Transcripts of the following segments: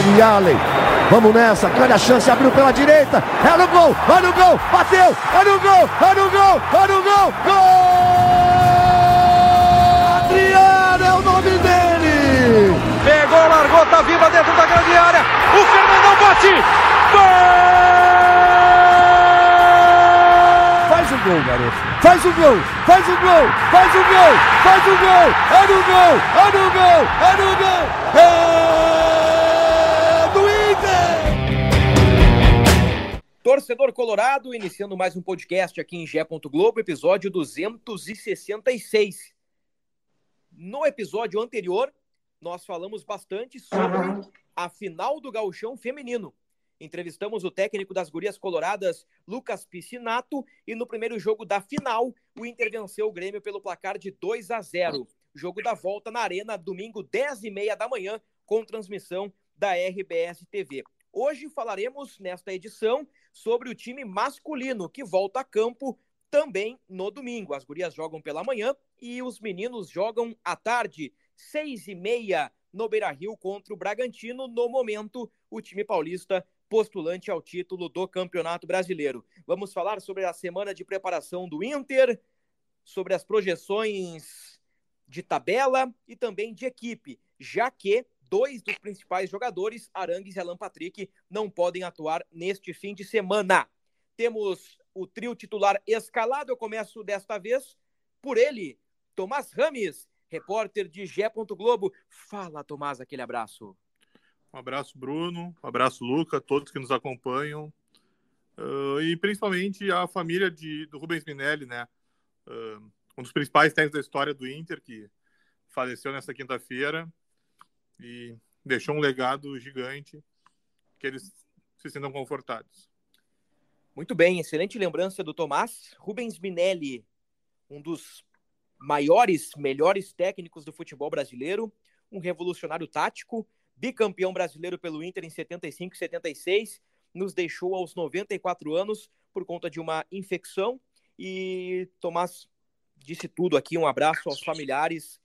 Johnny Allen. Vamos nessa, grande a chance, abriu pela direita. É no gol, vai no gol, bateu, é no gol, é no gol, é no gol, gol! Adriano é o nome dele! Pegou, largou, tá viva dentro da grande área. O Fernandão bate! Gol! Faz o gol, garoto. Faz o gol, faz o gol, faz o gol, faz o gol. É no gol, é no gol, é no gol. É Torcedor Colorado, iniciando mais um podcast aqui em Gé. Globo, episódio 266. No episódio anterior, nós falamos bastante sobre a final do gauchão feminino. Entrevistamos o técnico das gurias coloradas, Lucas Piscinato, e no primeiro jogo da final, o Inter venceu o Grêmio pelo placar de 2 a 0. Jogo da volta na Arena, domingo, 10 e meia da manhã, com transmissão da RBS TV. Hoje falaremos, nesta edição, sobre o time masculino, que volta a campo também no domingo. As gurias jogam pela manhã e os meninos jogam à tarde, seis e meia, no Beira-Rio contra o Bragantino. No momento, o time paulista postulante ao título do Campeonato Brasileiro. Vamos falar sobre a semana de preparação do Inter, sobre as projeções de tabela e também de equipe, já que dois dos principais jogadores, Arangues e Alan Patrick, não podem atuar neste fim de semana. Temos o trio titular escalado. Eu começo desta vez por ele, Tomás Rames, repórter de Gé. Globo. Fala, Tomás, aquele abraço. Um abraço, Bruno. Um abraço, Luca, todos que nos acompanham. Uh, e principalmente a família de, do Rubens Minelli, né? Uh, um dos principais técnicos da história do Inter, que faleceu nesta quinta-feira e deixou um legado gigante que eles se sintam confortados. Muito bem, excelente lembrança do Tomás. Rubens Minelli, um dos maiores, melhores técnicos do futebol brasileiro, um revolucionário tático, bicampeão brasileiro pelo Inter em 75 e 76, nos deixou aos 94 anos por conta de uma infecção. E Tomás disse tudo aqui. Um abraço aos familiares,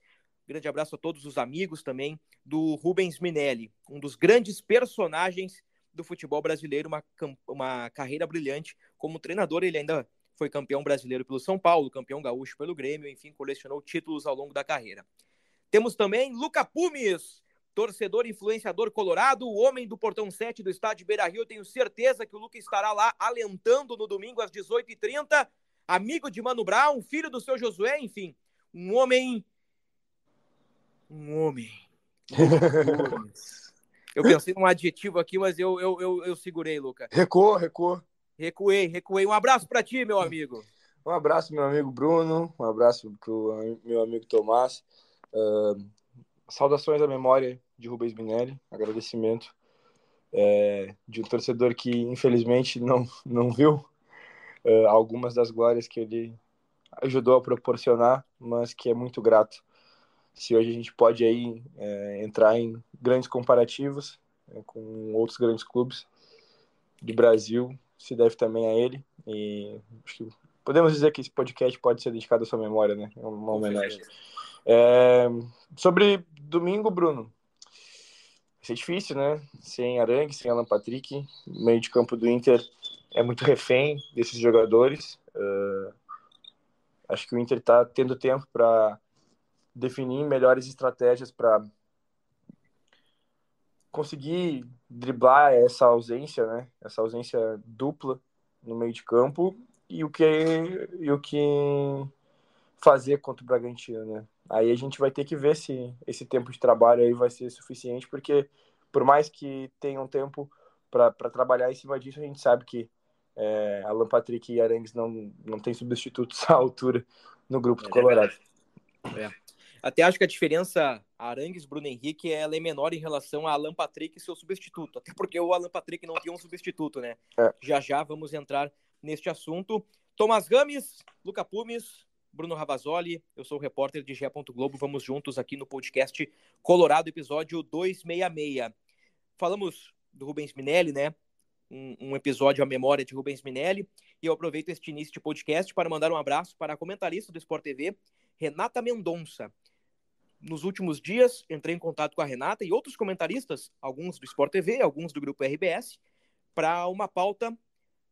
grande abraço a todos os amigos também do Rubens Minelli, um dos grandes personagens do futebol brasileiro, uma, uma carreira brilhante como treinador. Ele ainda foi campeão brasileiro pelo São Paulo, campeão gaúcho pelo Grêmio, enfim, colecionou títulos ao longo da carreira. Temos também Luca Pumes, torcedor influenciador colorado, o homem do portão 7 do estádio Beira Rio. Tenho certeza que o Luca estará lá alentando no domingo às 18h30. Amigo de Mano Brown, filho do seu Josué, enfim, um homem. Um homem. eu pensei num adjetivo aqui, mas eu, eu, eu, eu segurei, Luca. Recuou, recuou. Recuei, recuei. Um abraço para ti, meu amigo. Um abraço, meu amigo Bruno. Um abraço pro meu amigo Tomás. Uh, saudações à memória de Rubens Minelli, agradecimento é, de um torcedor que infelizmente não, não viu é, algumas das glórias que ele ajudou a proporcionar, mas que é muito grato. Se hoje a gente pode aí é, entrar em grandes comparativos é, com outros grandes clubes do Brasil, se deve também a ele. E podemos dizer que esse podcast pode ser dedicado à sua memória, né? É uma homenagem. É, sobre domingo, Bruno, vai ser difícil, né? Sem Arangue, sem Alan Patrick, o meio de campo do Inter é muito refém desses jogadores. Uh, acho que o Inter está tendo tempo para definir melhores estratégias para conseguir driblar essa ausência, né? Essa ausência dupla no meio de campo e o que e o que fazer contra o Bragantino, né? Aí a gente vai ter que ver se esse tempo de trabalho aí vai ser suficiente, porque por mais que tenha um tempo para trabalhar em cima disso, a gente sabe que é, Alan Patrick e Arangues não, não tem substitutos à altura no grupo do é Colorado. É. Até acho que a diferença Arangues, Bruno Henrique, ela é menor em relação a Alan Patrick e seu substituto. Até porque o Alan Patrick não tem um substituto, né? É. Já já vamos entrar neste assunto. Thomas Rames, Luca Pumes, Bruno Ravazoli, eu sou o repórter de Gé. Globo. Vamos juntos aqui no podcast Colorado, episódio 266. Falamos do Rubens Minelli, né? Um, um, episódio à memória de Rubens Minelli. E eu aproveito este início de podcast para mandar um abraço para a comentarista do Sport TV, Renata Mendonça. Nos últimos dias, entrei em contato com a Renata e outros comentaristas, alguns do Sport TV, alguns do grupo RBS, para uma pauta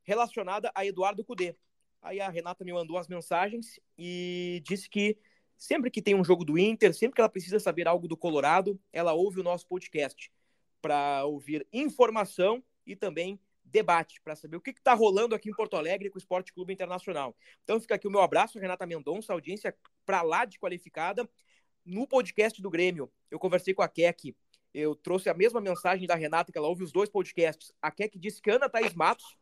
relacionada a Eduardo Cudê. Aí a Renata me mandou as mensagens e disse que sempre que tem um jogo do Inter, sempre que ela precisa saber algo do Colorado, ela ouve o nosso podcast para ouvir informação e também debate, para saber o que está rolando aqui em Porto Alegre com o Esporte Clube Internacional. Então fica aqui o meu abraço, Renata Mendonça, audiência para lá de qualificada. No podcast do Grêmio, eu conversei com a Keck, eu trouxe a mesma mensagem da Renata, que ela ouve os dois podcasts. A Keck disse que Ana Thaís Matos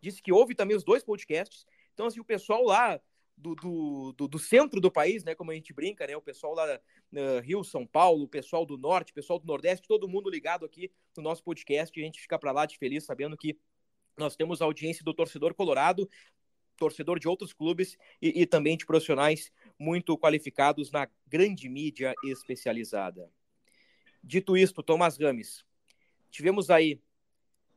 disse que ouve também os dois podcasts. Então, assim, o pessoal lá do, do, do, do, centro do país, né? Como a gente brinca, né? O pessoal lá uh, Rio, São Paulo, o pessoal do norte, o pessoal do nordeste, todo mundo ligado aqui no nosso podcast. A gente fica para lá de feliz sabendo que nós temos a audiência do torcedor colorado, torcedor de outros clubes e, e também de profissionais muito qualificados na grande mídia especializada. Dito isto, Tomás Rames, tivemos aí,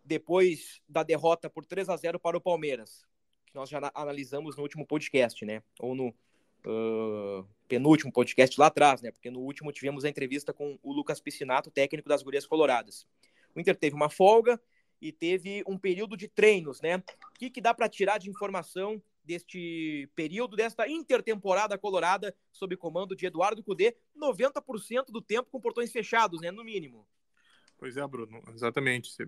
depois da derrota por 3 a 0 para o Palmeiras, que nós já analisamos no último podcast, né? Ou no uh, penúltimo podcast lá atrás, né? Porque no último tivemos a entrevista com o Lucas Piscinato, técnico das Gurias Coloradas. O Inter teve uma folga, e teve um período de treinos, né? O que, que dá para tirar de informação deste período, desta intertemporada colorada, sob comando de Eduardo Cudê, 90% do tempo com portões fechados, né? No mínimo. Pois é, Bruno, exatamente. Você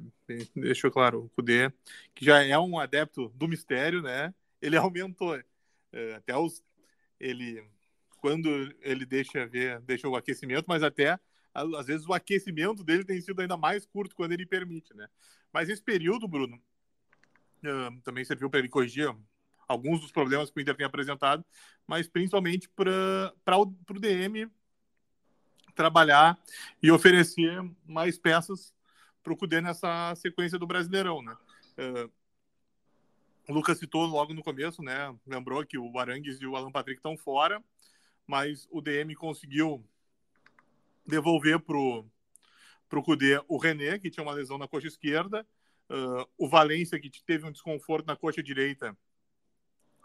deixou claro, o Cudê, que já é um adepto do mistério, né? Ele aumentou. É, até os. Ele. Quando ele deixa ver, deixa o aquecimento, mas até às vezes o aquecimento dele tem sido ainda mais curto quando ele permite, né? Mas esse período, Bruno, também serviu para ele corrigir alguns dos problemas que o Inter tem apresentado, mas principalmente para o DM trabalhar e oferecer mais peças para o Cudê nessa sequência do Brasileirão, né? Uh, o Lucas citou logo no começo, né? Lembrou que o Arangues e o Alan Patrick estão fora, mas o DM conseguiu devolver pro pro Cudê o René, que tinha uma lesão na coxa esquerda, uh, o Valência, que teve um desconforto na coxa direita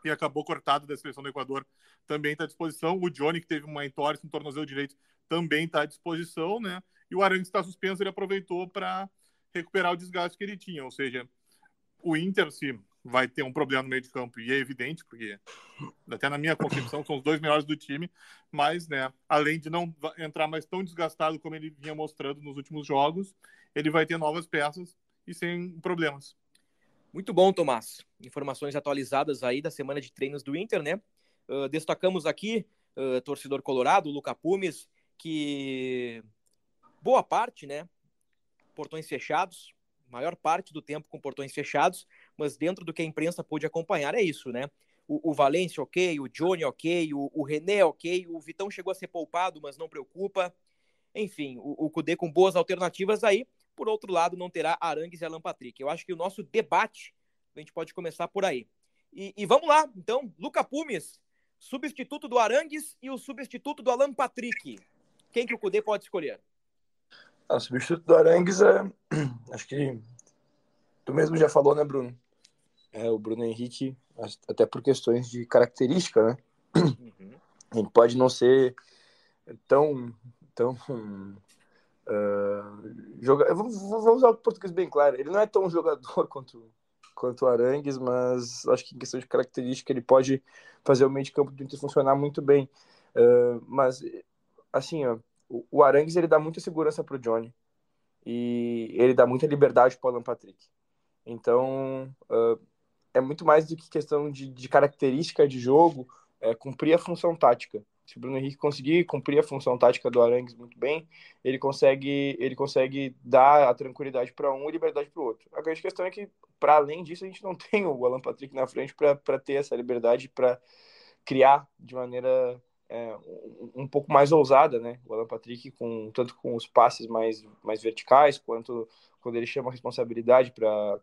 e acabou cortado da seleção do Equador, também está à disposição. O Johnny, que teve uma entorse no tornozelo direito, também está à disposição, né? E o Arangues está suspenso, ele aproveitou para recuperar o desgaste que ele tinha. Ou seja, o Inter, se vai ter um problema no meio de campo, e é evidente, porque até na minha concepção são os dois melhores do time, mas, né, além de não entrar mais tão desgastado como ele vinha mostrando nos últimos jogos, ele vai ter novas peças e sem problemas. Muito bom, Tomás. Informações atualizadas aí da semana de treinos do Inter, né? Uh, destacamos aqui, uh, torcedor colorado, Luca Pumes, que boa parte, né? Portões fechados, maior parte do tempo com portões fechados, mas dentro do que a imprensa pôde acompanhar, é isso, né? O, o Valência, ok, o Johnny, ok, o, o René, ok, o Vitão chegou a ser poupado, mas não preocupa. Enfim, o, o Cudê com boas alternativas aí. Por outro lado, não terá Arangues e Alan Patrick. Eu acho que o nosso debate, a gente pode começar por aí. E, e vamos lá, então, Luca Pumes, substituto do Arangues e o substituto do Alan Patrick. Quem que o Cudê pode escolher? Ah, o substituto do Arangues é. Acho que. Tu mesmo já falou, né, Bruno? É o Bruno Henrique, até por questões de característica, né? Uhum. Ele pode não ser tão. tão uh, joga... vou, vou usar o português bem claro. Ele não é tão jogador quanto, quanto o Arangues, mas acho que em questão de característica ele pode fazer o meio de campo do Inter funcionar muito bem. Uh, mas, assim, ó, o Arangues ele dá muita segurança para o Johnny e ele dá muita liberdade para o Alan Patrick. Então, uh, é muito mais do que questão de, de característica de jogo, é cumprir a função tática. Se o Bruno Henrique conseguir cumprir a função tática do Arangues muito bem, ele consegue, ele consegue dar a tranquilidade para um e liberdade para o outro. A grande questão é que, para além disso, a gente não tem o Alan Patrick na frente para ter essa liberdade, para criar de maneira é, um, um, pouco mais ousada, né? O Alan Patrick, com, tanto com os passes mais, mais verticais, quanto quando ele chama a responsabilidade para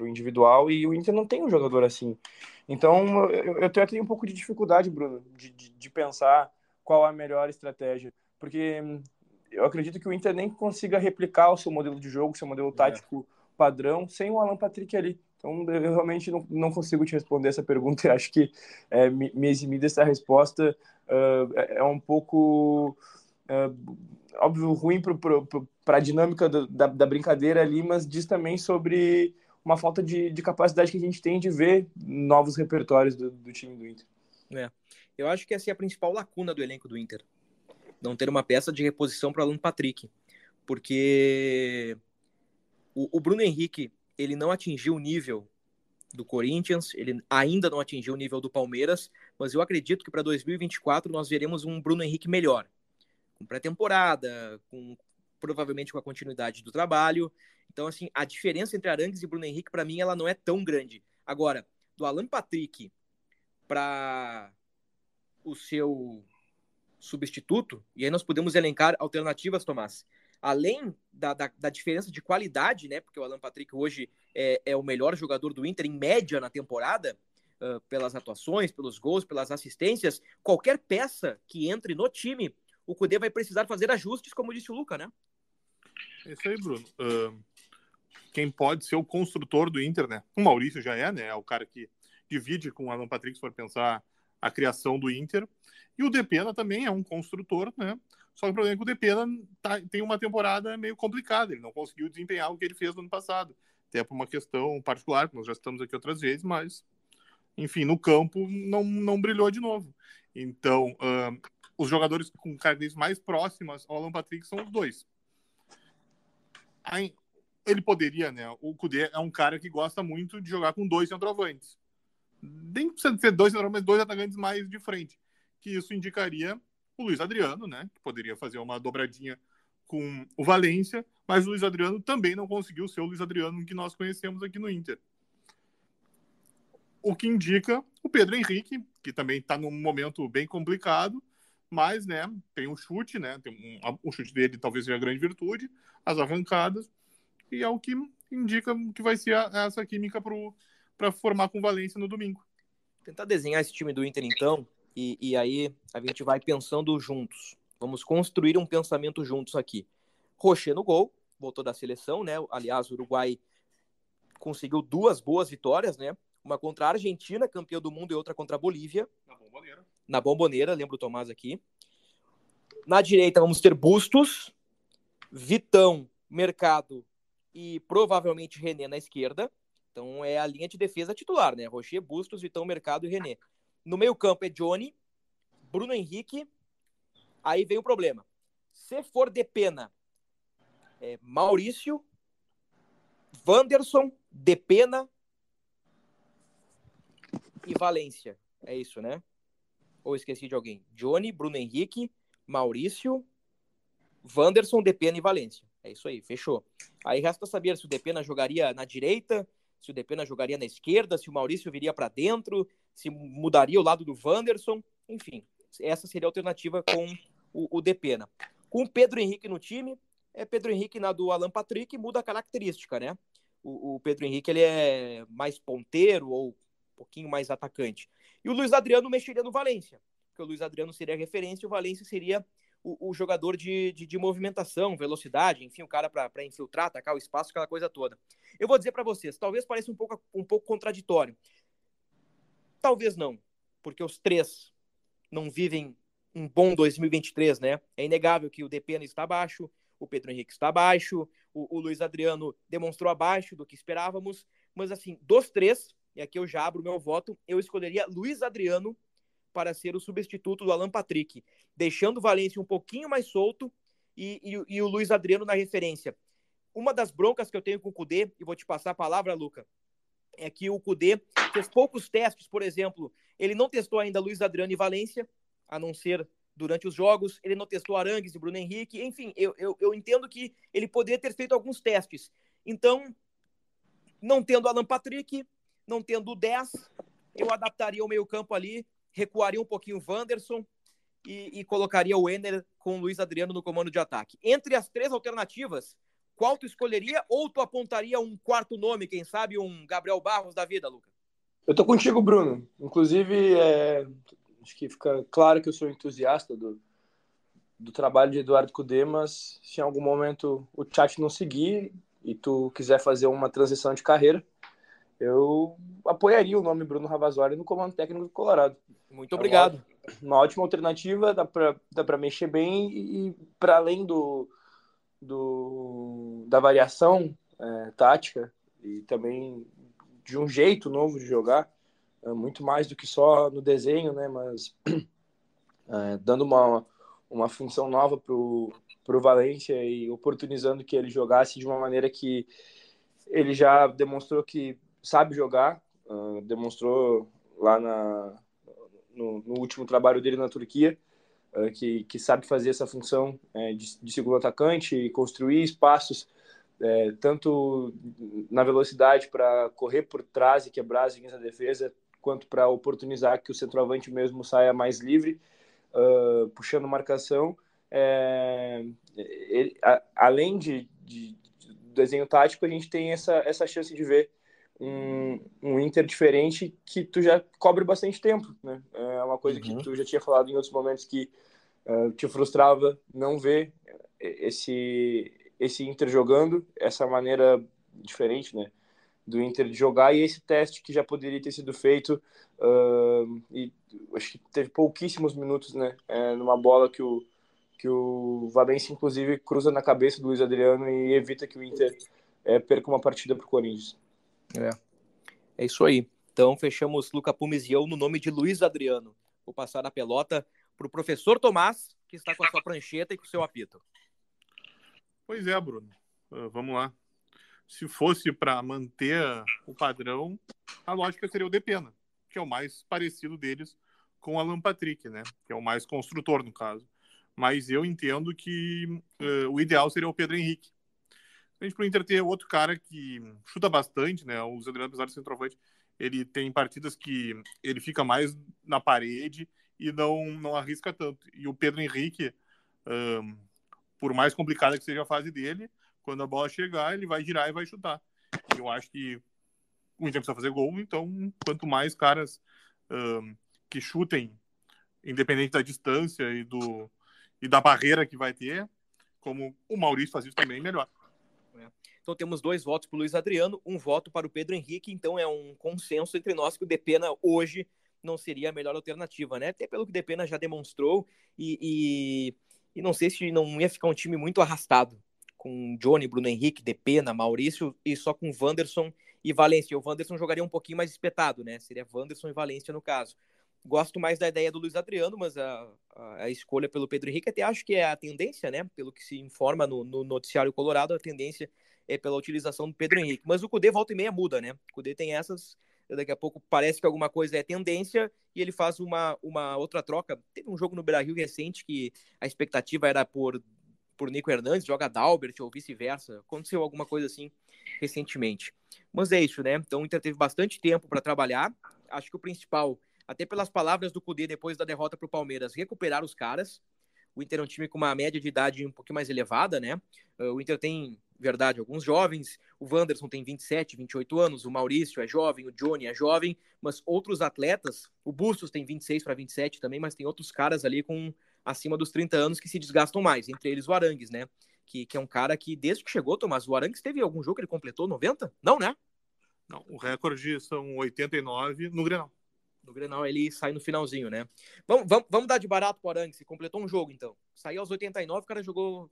o individual, e o Inter não tem um jogador assim. Então, eu, eu tenho um pouco de dificuldade, Bruno, de, de, de pensar qual a melhor estratégia, porque eu acredito que o Inter nem consiga replicar o seu modelo de jogo, seu modelo é. tático é. padrão, sem o Alan Patrick ali. Então, eu realmente não, não consigo te responder essa pergunta e acho que é, me, me eximir dessa resposta uh, é um pouco uh, óbvio, ruim para a dinâmica do, da, da brincadeira ali, mas diz também sobre uma falta de, de capacidade que a gente tem de ver novos repertórios do, do time do Inter. É. Eu acho que essa é a principal lacuna do elenco do Inter. Não ter uma peça de reposição para o Alan Patrick. Porque o, o Bruno Henrique, ele não atingiu o nível do Corinthians, ele ainda não atingiu o nível do Palmeiras, mas eu acredito que para 2024 nós veremos um Bruno Henrique melhor. Com pré-temporada, com provavelmente com a continuidade do trabalho. Então, assim, a diferença entre Arangues e Bruno Henrique, para mim, ela não é tão grande. Agora, do Alan Patrick para o seu substituto, e aí nós podemos elencar alternativas, Tomás. Além da, da, da, diferença de qualidade, né? Porque o Alan Patrick hoje é, é o melhor jogador do Inter em média na temporada, uh, pelas atuações, pelos gols, pelas assistências. Qualquer peça que entre no time, o Cudê vai precisar fazer ajustes, como disse o Luca, né? É isso aí, Bruno. Uh, quem pode ser o construtor do Inter, né? O Maurício já é, né? É o cara que divide com o Alan Patrick, se for pensar a criação do Inter. E o Depena também é um construtor, né? Só que o problema é que o Depena tá, tem uma temporada meio complicada. Ele não conseguiu desempenhar o que ele fez no ano passado. Até por uma questão particular, que nós já estamos aqui outras vezes, mas, enfim, no campo não, não brilhou de novo. Então, uh, os jogadores com características mais próximas ao Alan Patrick são os dois ele poderia, né? O Kudê é um cara que gosta muito de jogar com dois centroavantes. Nem precisa ser dois centroavantes, dois atacantes mais de frente. Que isso indicaria o Luiz Adriano, né? Que poderia fazer uma dobradinha com o Valência, mas o Luiz Adriano também não conseguiu ser o Luiz Adriano que nós conhecemos aqui no Inter. O que indica o Pedro Henrique, que também está num momento bem complicado, mas né, tem um chute, né? Tem um, o chute dele talvez seja a grande virtude, as arrancadas, e é o que indica que vai ser a, essa química para formar com Valência no domingo. Tentar desenhar esse time do Inter, então, e, e aí a gente vai pensando juntos. Vamos construir um pensamento juntos aqui. Rocher no gol, voltou da seleção, né? Aliás, o Uruguai conseguiu duas boas vitórias, né? Uma contra a Argentina, campeã do mundo, e outra contra a Bolívia. Na bomboneira. Na bomboneira, lembro o Tomás aqui. Na direita vamos ter Bustos, Vitão, Mercado e provavelmente René na esquerda. Então é a linha de defesa titular, né? Rocher, Bustos, Vitão, Mercado e René. No meio-campo é Johnny, Bruno Henrique. Aí vem o problema. Se for de pena, é Maurício, Wanderson, de pena e Valência. É isso, né? Ou esqueci de alguém? Johnny, Bruno Henrique, Maurício, Wanderson, Depena e Valência. É isso aí, fechou. Aí resta saber se o Depena jogaria na direita, se o Depena jogaria na esquerda, se o Maurício viria para dentro, se mudaria o lado do Wanderson. Enfim, essa seria a alternativa com o, o Depena. Com o Pedro Henrique no time, é Pedro Henrique na do Alan Patrick, muda a característica, né? O, o Pedro Henrique ele é mais ponteiro ou um pouquinho mais atacante. E o Luiz Adriano mexeria no Valência, porque o Luiz Adriano seria a referência e o Valência seria o, o jogador de, de, de, movimentação, velocidade, enfim, o cara para infiltrar, atacar o espaço, aquela coisa toda. Eu vou dizer para vocês, talvez pareça um pouco, um pouco contraditório. Talvez não, porque os três não vivem um bom 2023, né? É inegável que o Depena está abaixo, o Pedro Henrique está abaixo, o, o Luiz Adriano demonstrou abaixo do que esperávamos, mas assim, dos três, e aqui eu já abro meu voto, eu escolheria Luiz Adriano para ser o substituto do Alan Patrick, deixando o Valência um pouquinho mais solto e, e, e, o Luiz Adriano na referência. Uma das broncas que eu tenho com o Cudê, e vou te passar a palavra, Luca, é que o Cudê fez poucos testes, por exemplo, ele não testou ainda Luiz Adriano e Valência, a não ser durante os jogos, ele não testou Arangues e Bruno Henrique, enfim, eu, eu, eu entendo que ele poderia ter feito alguns testes. Então, não tendo Alan Patrick, não tendo o 10, eu adaptaria o meio campo ali recuaria um pouquinho o Wanderson e, e colocaria o Enner com o Luiz Adriano no comando de ataque. Entre as três alternativas, qual tu escolheria ou tu apontaria um quarto nome, quem sabe um Gabriel Barros da vida, Luca? Eu tô contigo, Bruno. Inclusive, é, acho que fica claro que eu sou entusiasta do, do trabalho de Eduardo Cudê, mas se em algum momento o chat não seguir e tu quiser fazer uma transição de carreira, eu apoiaria o nome Bruno Ravazoli no comando técnico do Colorado. Muito obrigado. uma ótima alternativa, dá para mexer bem e, para além do, do, da variação é, tática e também de um jeito novo de jogar, é, muito mais do que só no desenho, né? Mas é, dando uma, uma função nova para o Valência e oportunizando que ele jogasse de uma maneira que ele já demonstrou que sabe jogar, uh, demonstrou lá na, no, no, último trabalho dele na Turquia, que, que sabe fazer essa função uh, de, de, segundo atacante e construir espaços, uh, tanto na velocidade para correr por trás e quebrar as linhas da defesa, quanto para oportunizar que o centroavante mesmo saia mais livre, puxando marcação. É, ele, a, além de, de, de, desenho tático, a gente tem essa, essa chance de ver um, um Inter diferente que tu já cobre bastante tempo, né? É uma coisa uhum. que tu já tinha falado em outros momentos que uh, te frustrava não ver esse esse Inter jogando essa maneira diferente, né? Do Inter de jogar e esse teste que já poderia ter sido feito uh, e acho que teve pouquíssimos minutos, né? É, numa bola que o que o Valência inclusive cruza na cabeça do Luiz Adriano e evita que o Inter é, perca uma partida para o Corinthians. É. É isso aí. Então fechamos Luca Pumes e eu no nome de Luiz Adriano. Vou passar a pelota para o professor Tomás, que está com a sua prancheta e com o seu apito. Pois é, Bruno. Uh, vamos lá. Se fosse para manter o padrão, a lógica seria o Depena, que é o mais parecido deles com o Alan Patrick, né? Que é o mais construtor, no caso. Mas eu entendo que uh, o ideal seria o Pedro Henrique, a gente Inter ter outro cara que chuta bastante, né? O Zé Adriano, apesar de centroavante, ele tem partidas que ele fica mais na parede e não, não arrisca tanto. E o Pedro Henrique, um, por mais complicada que seja a fase dele, quando a bola chegar, ele vai girar e vai chutar. Eu acho que o Inter precisa fazer gol, então quanto mais caras um, que chutem, independente da distância e, do, e da barreira que vai ter, como o Maurício faz isso também, melhor. Então temos dois votos para o Luiz Adriano, um voto para o Pedro Henrique. Então é um consenso entre nós que o Depena hoje não seria a melhor alternativa, né? Até pelo que o Depena já demonstrou e, e, e não sei se não ia ficar um time muito arrastado com Johnny, Bruno Henrique, Depena, Maurício e só com Wanderson e Valência. O Wanderson jogaria um pouquinho mais espetado, né? Seria Wanderson e Valência no caso. Gosto mais da ideia do Luiz Adriano, mas a, a, a, escolha pelo Pedro Henrique até acho que é a tendência, né? Pelo que se informa no, no noticiário colorado, a tendência é, pela utilização do Pedro Henrique. Mas o Cudê volta e meia muda, né? O Cudê tem essas. Daqui a pouco parece que alguma coisa é tendência e ele faz uma, uma outra troca. Teve um jogo no Brasil recente que a expectativa era por, por Nico Hernandes, joga Dalbert ou vice-versa. Aconteceu alguma coisa assim recentemente. Mas é isso, né? Então o Inter teve bastante tempo para trabalhar. Acho que o principal, até pelas palavras do Cudê depois da derrota para o Palmeiras, recuperar os caras. O Inter é um time com uma média de idade um pouquinho mais elevada, né? O Inter tem verdade, alguns jovens. O Wanderson tem 27, 28 anos, o Maurício é jovem, o Johnny é jovem, mas outros atletas, o Bustos tem 26 para 27 também, mas tem outros caras ali com acima dos 30 anos que se desgastam mais, entre eles o Arangues, né? Que, que é um cara que, desde que chegou, Tomás, o Arangues teve algum jogo que ele completou 90? Não, né? Não, o recorde são 89 no Grenal. No Grenal ele sai no finalzinho, né? Vamos, vamos, vamos dar de barato pro Arangues, completou um jogo então. Saiu aos 89, o cara jogou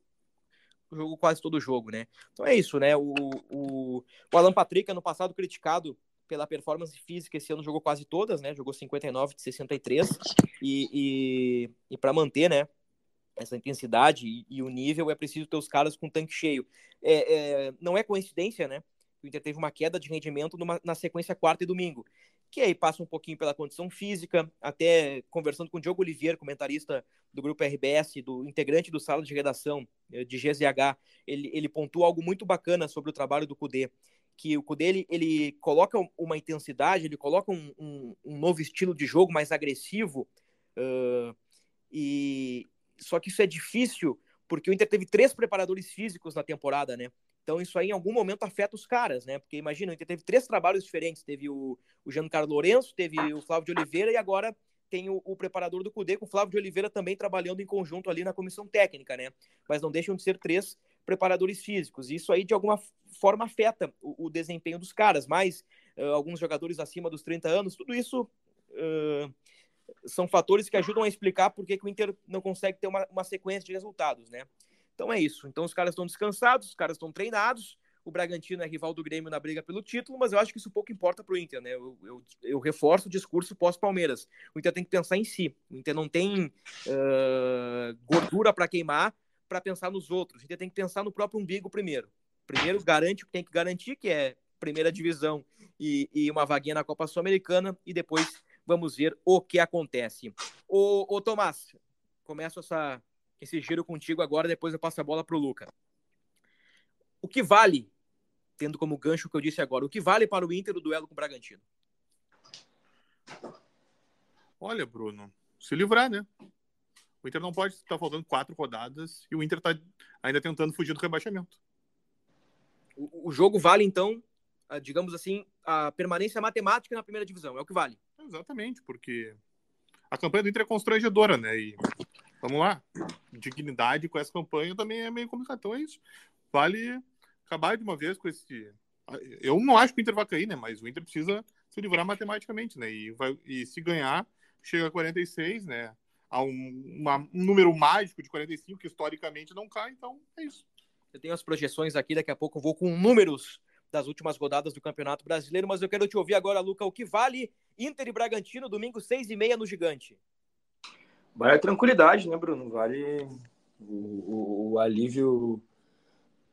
jogou quase todo o jogo, né? Então é isso, né? O, o, o Alan Patrick, ano passado, criticado pela performance física, esse ano jogou quase todas, né? Jogou 59 de 63. E, e, e para manter, né? Essa intensidade e, e, o nível, é preciso ter os caras com tanque cheio. É, é, não é coincidência, né? O Inter teve uma queda de rendimento numa, na sequência quarta e domingo que aí passa um pouquinho pela condição física, até conversando com o Diogo Oliveira, comentarista do grupo RBS, do integrante do sala de redação eh, de GZH, ele, ele pontua algo muito bacana sobre o trabalho do Cudê, que o Cudê ele, ele coloca uma intensidade, ele coloca um, um, um novo estilo de jogo mais agressivo, uh, e só que isso é difícil porque o Inter teve três preparadores físicos na temporada, né? Então isso aí em algum momento afeta os caras, né? Porque imagina, teve três trabalhos diferentes. Teve o, o Giancarlo Lourenço, teve o Flávio de Oliveira e agora tem o, o, preparador do CUDE, com o Flávio de Oliveira também trabalhando em conjunto ali na comissão técnica, né? Mas não deixam de ser três preparadores físicos. Isso aí, de alguma forma, afeta o, o desempenho dos caras. Mas uh, alguns jogadores acima dos 30 anos, tudo isso uh, são fatores que ajudam a explicar por que, que o Inter não consegue ter uma, uma sequência de resultados, né? Então é isso. Então os caras estão descansados, os caras estão treinados. O Bragantino é rival do Grêmio na briga pelo título, mas eu acho que isso pouco importa para o Inter, né? Eu, eu, eu, reforço o discurso pós-Palmeiras. O Inter tem que pensar em si. O Inter não tem uh, gordura para queimar para pensar nos outros. O Inter tem que pensar no próprio umbigo primeiro. Primeiro, garante o que tem que garantir, que é primeira divisão e, e uma vaguinha na Copa Sul-Americana, e depois vamos ver o que acontece. Ô, ô Tomás, começo essa, esse giro contigo agora, depois eu passo a bola para o Luca. O que vale, tendo como gancho o que eu disse agora, o que vale para o Inter o duelo com o Bragantino? Olha, Bruno, se livrar, né? O Inter não pode estar tá faltando quatro rodadas e o Inter está ainda tentando fugir do rebaixamento. O, o jogo vale, então, a, digamos assim, a permanência matemática na primeira divisão, é o que vale. Exatamente, porque a campanha do Inter é constrangedora, né? E vamos lá, dignidade com essa campanha também é meio complicado. Então é isso. Vale acabar de uma vez com esse. Eu não acho que o Inter vai cair, né? Mas o Inter precisa se livrar matematicamente, né? E, vai... e se ganhar, chega a 46, né? A um, uma, um número mágico de 45, que historicamente não cai, então é isso. Eu tenho as projeções aqui, daqui a pouco eu vou com números das últimas rodadas do Campeonato Brasileiro, mas eu quero te ouvir agora, Luca, o que vale Inter e Bragantino, domingo, seis e meia no Gigante? Vale a tranquilidade, né, Bruno? Vale o, o, o alívio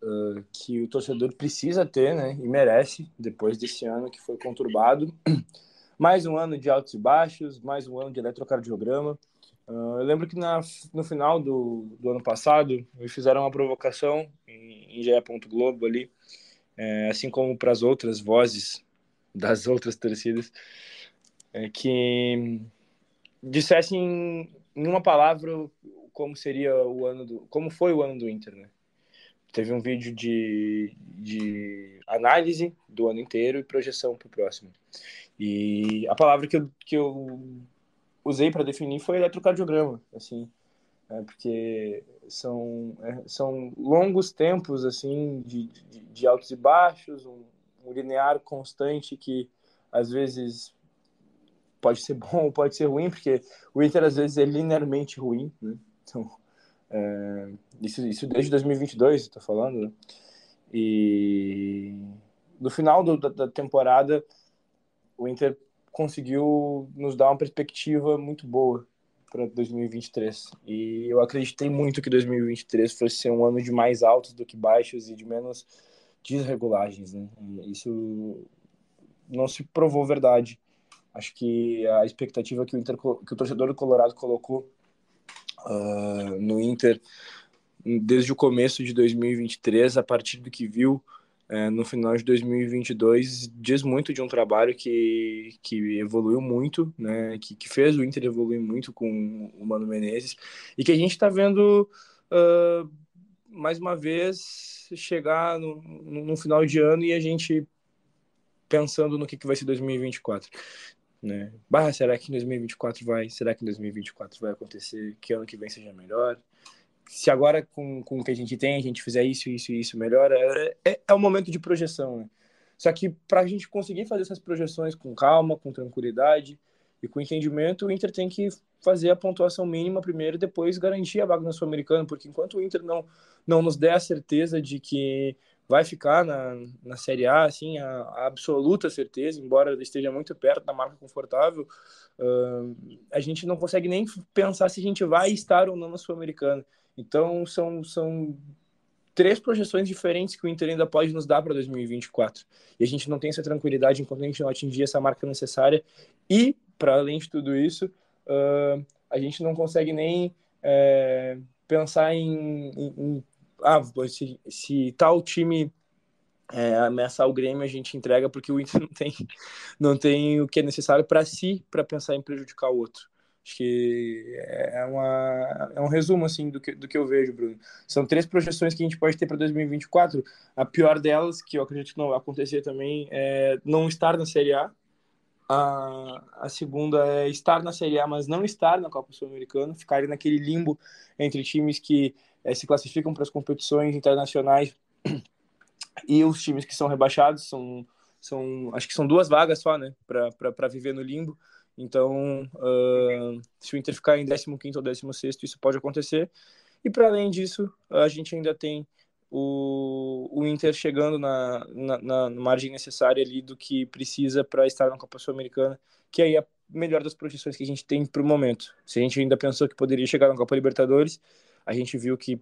uh, que o torcedor precisa ter, né, e merece, depois desse ano que foi conturbado. Mais um ano de altos e baixos, mais um ano de eletrocardiograma. Uh, eu lembro que na, no final do, do ano passado, me fizeram uma provocação em, em GE. Globo ali, é, assim como para as outras vozes das outras torcidas, é, que dissessem em uma palavra como seria o ano do, como foi o ano do Inter, né? Teve um vídeo de, de análise do ano inteiro e projeção para o próximo. E a palavra que eu, que eu usei para definir foi eletrocardiograma, assim, é, porque são, é, são longos tempos assim de, de, de altos e baixos, um, um, linear constante que às vezes pode ser bom ou pode ser ruim, porque o Inter às vezes é linearmente ruim, né? Então, é, isso, isso desde 2022, estou falando, né? E no final do, da, da temporada, o Inter conseguiu nos dar uma perspectiva muito boa para 2023. E eu acreditei muito que 2023 fosse ser um ano de mais altos do que baixos e de menos desregulagens. Né? Isso não se provou verdade. Acho que a expectativa que o, Inter, que o torcedor do Colorado colocou uh, no Inter desde o começo de 2023, a partir do que viu é, no final de 2022 diz muito de um trabalho que, que evoluiu muito, né, que, que fez o Inter evoluir muito com o Mano Menezes e que a gente está vendo uh, mais uma vez chegar no, no, final de ano e a gente pensando no que, que vai ser 2024. Né? Bah, será que em 2024 vai? Será que em 2024 vai acontecer? Que ano que vem seja melhor? se agora com, com o que a gente tem, a gente fizer isso, isso e isso melhor, é, é, é um momento de projeção. Né? Só que para a gente conseguir fazer essas projeções com calma, com tranquilidade e com entendimento, o Inter tem que fazer a pontuação mínima primeiro e depois garantir a vaga na Sul-Americana, porque enquanto o Inter não, não nos der a certeza de que vai ficar na, na Série A, assim, a, a absoluta certeza, embora esteja muito perto da marca confortável, uh, a gente não consegue nem pensar se a gente vai estar ou não na Sul-Americana. Então, são, são três projeções diferentes que o Inter ainda pode nos dar para 2024. E a gente não tem essa tranquilidade enquanto a gente não atingir essa marca necessária. E, para além de tudo isso, uh, a gente não consegue nem é, pensar em, em, em ah, se, se tal time é, ameaçar o Grêmio, a gente entrega porque o Inter não tem, não tem o que é necessário para si para pensar em prejudicar o outro. Acho que é, uma, é um resumo assim do que, do que eu vejo, Bruno. São três projeções que a gente pode ter para 2024. A pior delas, que eu acredito que não vai acontecer também, é não estar na Série A. A, a segunda é estar na Série A, mas não estar na Copa Sul-Americana, ficar naquele limbo entre times que é, se classificam para as competições internacionais e os times que são rebaixados. São, são, acho que são duas vagas só, né, para viver no limbo. Então, uh, se o Inter ficar em 15 ou 16, isso pode acontecer. E para além disso, a gente ainda tem o, o Inter chegando na, na, na, margem necessária ali do que precisa para estar na Copa Sul-Americana, que aí é a melhor das projeções que a gente tem para o momento. Se a gente ainda pensou que poderia chegar na Copa Libertadores, a gente viu que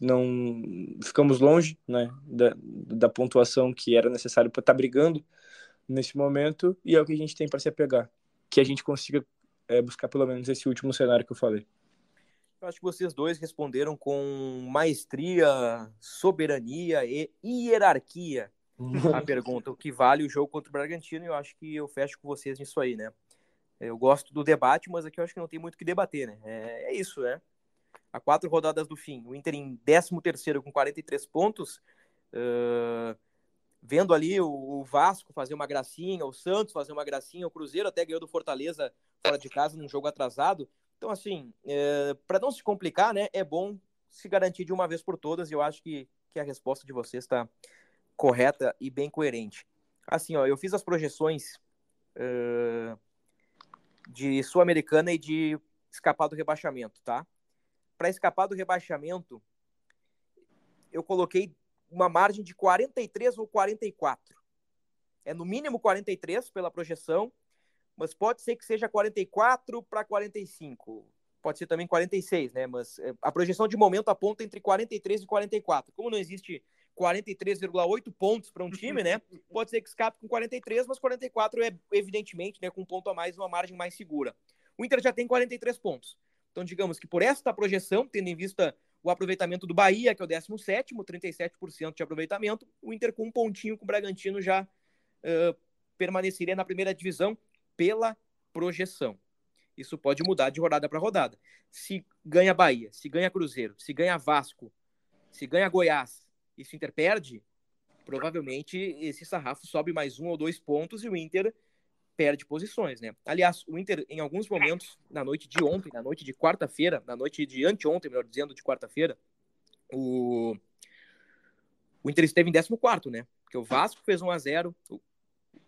não ficamos longe né, da, da pontuação que era necessário para estar tá brigando nesse momento, e é o que a gente tem para se apegar que a gente consiga é, buscar pelo menos esse último cenário que eu falei. Eu acho que vocês dois responderam com maestria, soberania e hierarquia a pergunta, o que vale o jogo contra o Bragantino, e eu acho que eu fecho com vocês nisso aí, né? Eu gosto do debate, mas aqui eu acho que não tem muito o que debater, né? É, é isso, né? A quatro rodadas do fim, o Inter em 13 terceiro com 43 pontos, uh, vendo ali o, o, Vasco fazer uma gracinha, o Santos fazer uma gracinha, o Cruzeiro até ganhou do Fortaleza fora de casa num jogo atrasado. Então, assim, é, para não se complicar, né, é bom se garantir de uma vez por todas, e eu acho que, que a resposta de vocês está correta e bem coerente. Assim, ó, eu fiz as projeções uh, de Sul-Americana e de escapar do rebaixamento, tá? Para escapar do rebaixamento, eu coloquei uma margem de 43 ou 44. É no mínimo 43 pela projeção, mas pode ser que seja 44 para 45. Pode ser também 46, né? Mas é, a projeção de momento aponta entre 43 e 44. Como não existe 43,8 pontos para um time, né? Pode ser que escape com 43, mas 44 é evidentemente, né, com um ponto a mais, uma margem mais segura. O Inter já tem 43 pontos. Então, digamos que por esta projeção, tendo em vista o aproveitamento do Bahia, que é o 17, 37% de aproveitamento. O Inter com um pontinho com o Bragantino já uh, permaneceria na primeira divisão pela projeção. Isso pode mudar de rodada para rodada. Se ganha Bahia, se ganha Cruzeiro, se ganha Vasco, se ganha Goiás e se o Inter perde, provavelmente esse sarrafo sobe mais um ou dois pontos e o Inter perde posições, né? Aliás, o Inter, em alguns momentos, na noite de ontem, na noite de quarta-feira, na noite de anteontem, melhor dizendo, de quarta-feira, o... o Inter esteve em 14, né? Porque o Vasco fez 1 a 0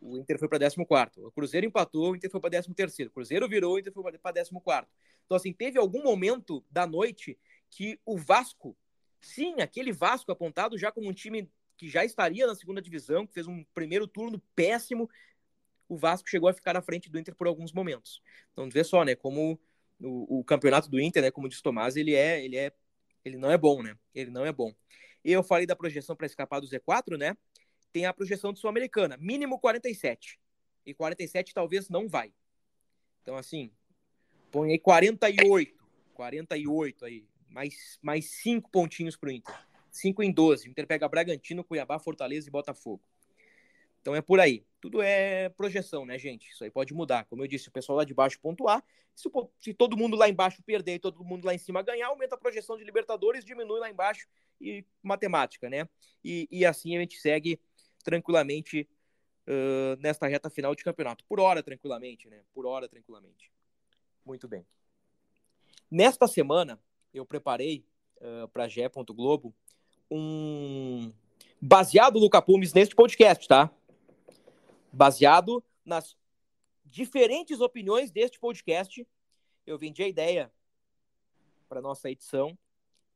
o Inter foi para 14. O Cruzeiro empatou, o Inter foi para 13. O Cruzeiro virou, o Inter foi para 14. Então, assim, teve algum momento da noite que o Vasco, sim, aquele Vasco apontado já como um time que já estaria na segunda divisão, que fez um primeiro turno péssimo, o Vasco chegou a ficar na frente do Inter por alguns momentos. Então, vê só, né, como o, o campeonato do Inter, né, como diz Tomás, ele é, ele é, ele não é bom, né? Ele não é bom. E eu falei da projeção para escapar do Z4, né? Tem a projeção do Sul-Americana, mínimo 47. E 47 talvez não vai. Então, assim, põe aí 48. 48 aí. Mais, mais 5 pontinhos pro Inter. 5 em 12. O Inter pega Bragantino, Cuiabá, Fortaleza e Botafogo. Então é por aí. Tudo é projeção, né, gente? Isso aí pode mudar. Como eu disse, o pessoal lá de baixo pontuar. Se, se todo mundo lá embaixo perder e todo mundo lá em cima ganhar, aumenta a projeção de Libertadores, diminui lá embaixo e matemática, né? E, e assim a gente segue tranquilamente uh, nesta reta final de campeonato. Por hora, tranquilamente, né? Por hora, tranquilamente. Muito bem. Nesta semana, eu preparei uh, para. Globo um baseado, Luca Pumes, neste podcast, tá? Baseado nas diferentes opiniões deste podcast. Eu vendi a ideia para nossa edição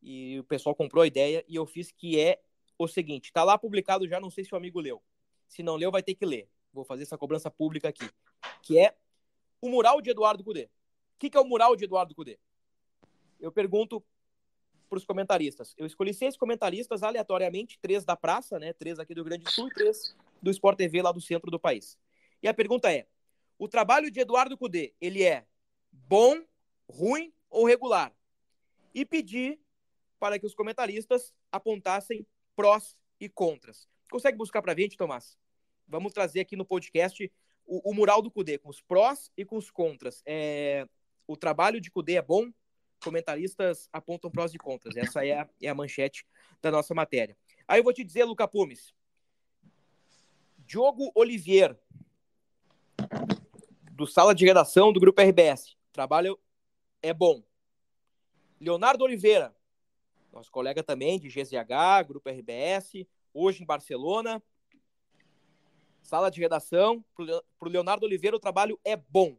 e o pessoal comprou a ideia e eu fiz que é o seguinte, tá lá publicado já, não sei se o amigo leu. Se não leu, vai ter que ler. Vou fazer essa cobrança pública aqui, que é o mural de Eduardo Cudê. O que, que é o mural de Eduardo Cudê? Eu pergunto para os comentaristas. Eu escolhi seis comentaristas aleatoriamente, três da praça, né? Três aqui do Grande Sul e três do Sport TV lá do centro do país. E a pergunta é: o trabalho de Eduardo Cudê, ele é bom, ruim ou regular? E pedir para que os comentaristas apontassem prós e contras. Consegue buscar para a gente, Tomás? Vamos trazer aqui no podcast o, o, mural do Cudê, com os prós e com os contras. É, o trabalho de Cudê é bom? Comentaristas apontam prós e contras. Essa é a, é a manchete da nossa matéria. Aí eu vou te dizer, Luca Pumes, Diogo Olivier, do Sala de Redação do Grupo RBS. O trabalho é bom. Leonardo Oliveira, nosso colega também de GZH, Grupo RBS, hoje em Barcelona. Sala de redação, para o Leonardo Oliveira, o trabalho é bom.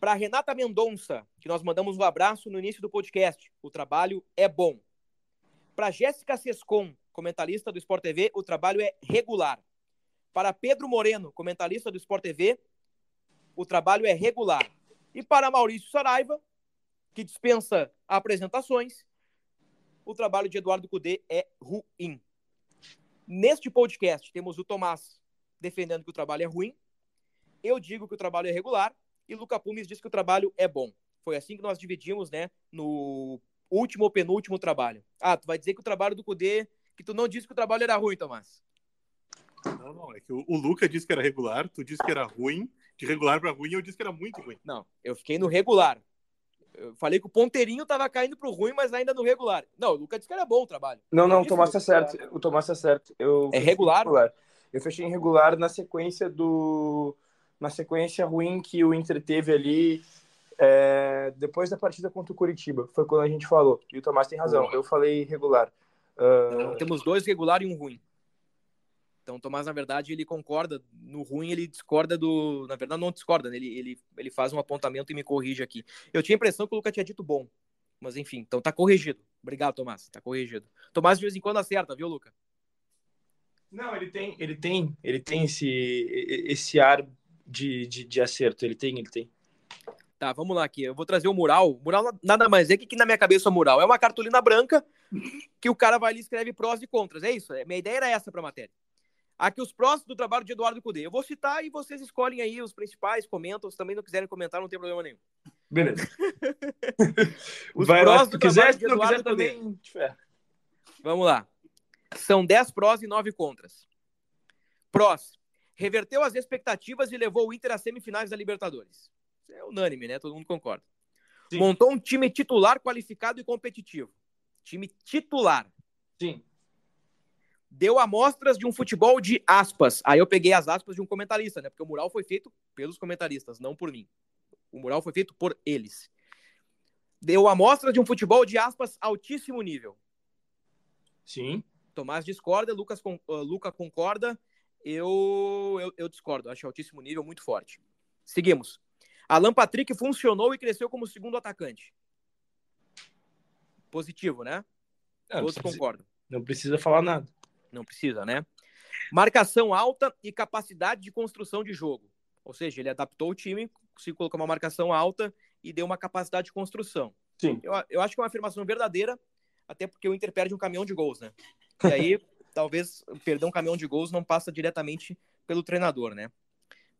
Para Renata Mendonça, que nós mandamos um abraço no início do podcast, o trabalho é bom. Para Jéssica Sescon, comentarista do Sport TV, o trabalho é regular. Para Pedro Moreno, comentarista do Sport TV, o trabalho é regular. E para Maurício Saraiva, que dispensa apresentações, o trabalho de Eduardo Cudê é ruim. Neste podcast, temos o Tomás defendendo que o trabalho é ruim, eu digo que o trabalho é regular e Luca Pumes diz que o trabalho é bom. Foi assim que nós dividimos, né, no último ou penúltimo trabalho. Ah, tu vai dizer que o trabalho do Cudê, que tu não disse que o trabalho era ruim, Tomás. Não, não, é que o, o Luca disse que era regular, tu disse que era ruim, de regular para ruim, eu disse que era muito ruim. Não, eu fiquei no regular. Eu falei que o ponteirinho tava caindo pro ruim, mas ainda no regular. Não, o Luca disse que era bom o trabalho. Não, não, o Tomás tá certo. O Tomás tá certo. Eu É regular? regular. Eu fechei em regular na sequência do. Na sequência ruim que o Inter teve ali é, depois da partida contra o Curitiba. Foi quando a gente falou. E o Tomás tem razão. Eu falei regular. Então, temos dois regular e um ruim. Então, o Tomás, na verdade, ele concorda. No ruim, ele discorda do. Na verdade, não discorda, né? ele, ele, ele faz um apontamento e me corrige aqui. Eu tinha a impressão que o Luca tinha dito bom. Mas, enfim, então tá corrigido. Obrigado, Tomás. Tá corrigido. Tomás, de vez em quando, acerta, viu, Luca? Não, ele tem, ele tem, ele tem esse, esse ar de, de, de acerto. Ele tem, ele tem. Tá, vamos lá aqui. Eu vou trazer o mural. Mural nada mais é que, que na minha cabeça é o mural. É uma cartolina branca que o cara vai ali e escreve prós e contras. É isso. É, minha ideia era essa pra matéria. Aqui os prós do trabalho de Eduardo Cudê. Eu vou citar e vocês escolhem aí os principais, comentam. Se também não quiserem comentar, não tem problema nenhum. Beleza. Os Vai prós lá, do se quiser, trabalho de Eduardo quiser Cudê. também. Vamos lá. São 10 prós e 9 contras. Prós. Reverteu as expectativas e levou o Inter às semifinais da Libertadores. É unânime, né? Todo mundo concorda. Sim. Montou um time titular qualificado e competitivo. Time titular. Sim. Deu amostras de um futebol de aspas. Aí eu peguei as aspas de um comentarista, né? Porque o mural foi feito pelos comentaristas, não por mim. O mural foi feito por eles. Deu amostras de um futebol de aspas altíssimo nível. Sim. Tomás discorda, Lucas con- uh, Luca concorda, eu, eu, eu discordo. Acho altíssimo nível muito forte. Seguimos. Alan Patrick funcionou e cresceu como segundo atacante. Positivo, né? Não, Todos precisa, concordam. não precisa falar nada. Não precisa, né? Marcação alta e capacidade de construção de jogo. Ou seja, ele adaptou o time, conseguiu colocar uma marcação alta e deu uma capacidade de construção. Sim. Eu, eu acho que é uma afirmação verdadeira, até porque o Inter perde um caminhão de gols, né? E aí, talvez perder um caminhão de gols não passa diretamente pelo treinador, né?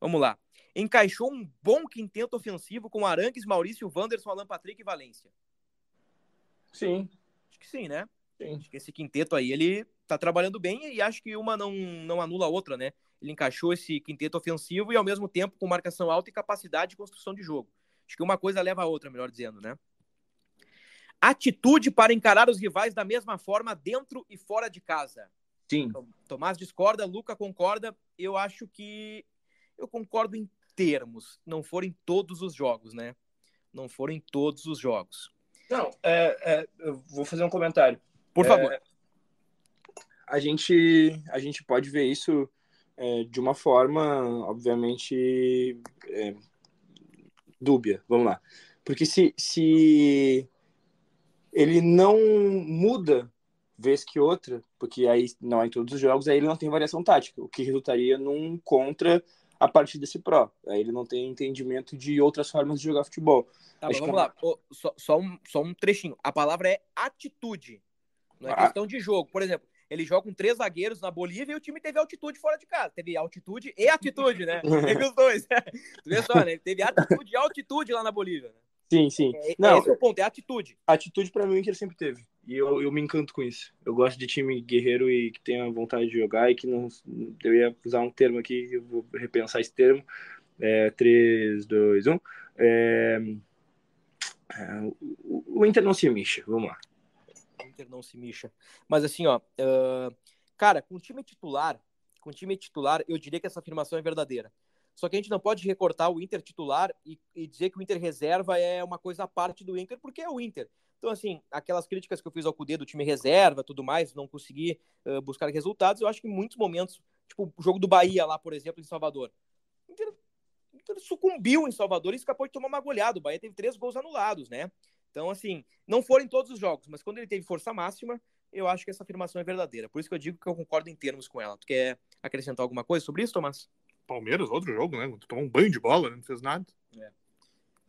Vamos lá. Encaixou um bom quinteto ofensivo com Arangues, Maurício, Wanderson, Alan Patrick e Valência. Sim. Acho que sim, né? Sim. Acho que esse quinteto aí, ele tá trabalhando bem e acho que uma não, não anula a outra, né? Ele encaixou esse quinteto ofensivo e ao mesmo tempo com marcação alta e capacidade de construção de jogo. Acho que uma coisa leva a outra, melhor dizendo, né? Atitude para encarar os rivais da mesma forma dentro e fora de casa. Sim. Tomás discorda, Luca concorda. Eu acho que eu concordo em termos. Não foram em todos os jogos, né? Não foram em todos os jogos. Não, é, é, eu vou fazer um comentário. Por É, favor. A gente, a gente pode ver isso é, de uma forma, obviamente, é, dúbia. Vamos lá. Porque se, se ele não muda vez que outra, porque aí não é em todos os jogos, aí ele não tem variação tática, o que resultaria num contra a partir desse pró. Aí ele não tem entendimento de outras formas de jogar futebol. Tá, acho mas que vamos lá. Ô, só, só um, só um trechinho. A palavra é atitude. Não é Ah. questão de jogo. Por exemplo, ele joga com três zagueiros na Bolívia e o time teve altitude fora de casa. Teve altitude e atitude, né? Teve os dois. tu vê só, né? Ele teve atitude e altitude lá na Bolívia. Né? Sim, sim. É, Não, esse é o ponto, é atitude. atitude para mim o Inter sempre teve. E eu, eu me encanto com isso. Eu gosto de time guerreiro e que tenha vontade de jogar e que não. Eu ia usar um termo aqui, eu vou repensar esse termo. É, 3, 2, 1. É, é, o, o Inter não se mexe, vamos lá. O Inter não se mixa. Mas assim, ó, ah, cara, com time titular, com time titular, eu diria que essa afirmação é verdadeira. Só que a gente não pode recortar o Inter titular e, e dizer que o Inter reserva é uma coisa à parte do Inter, porque é o Inter. Então, assim, aquelas críticas que eu fiz ao Cudê do time reserva, tudo mais, não conseguir ah, buscar resultados, eu acho que em muitos momentos, tipo o jogo do Bahia lá, por exemplo, em Salvador, o Inter Inter sucumbiu em Salvador e escapou de tomar uma goleada. O Bahia teve três gols anulados, né? Então, assim, não foram em todos os jogos, mas quando ele teve força máxima, eu acho que essa afirmação é verdadeira. Por isso que eu digo que eu concordo em termos com ela. Tu quer acrescentar alguma coisa sobre isso, Tomás? Palmeiras, outro jogo, né? Tomou um banho de bola, né? não fez nada. É.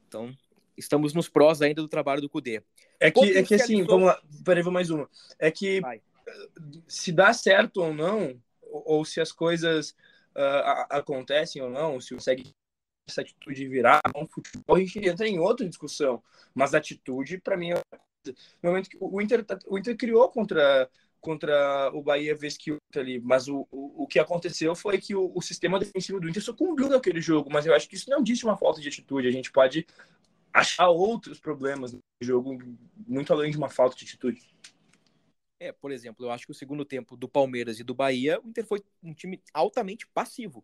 Então, estamos nos prós ainda do trabalho do Cudê. É que, é que assim, vamos lá, peraí, vou mais uma. É que Vai. se dá certo ou não, ou, se as coisas uh, acontecem ou não, se consegue essa atitude virar um futebol, a gente entra em outra discussão. Mas a atitude, para mim, é no momento que o Inter, tá, o Inter criou contra, contra o Bahia vez que ali, mas o, o, o que aconteceu foi que o, o sistema defensivo do Inter sucumbiu naquele jogo, mas eu acho que isso não disse uma falta de atitude, a gente pode achar outros problemas no jogo muito além de uma falta de atitude. É, por exemplo, eu acho que o segundo tempo do Palmeiras e do Bahia, o Inter foi um time altamente passivo.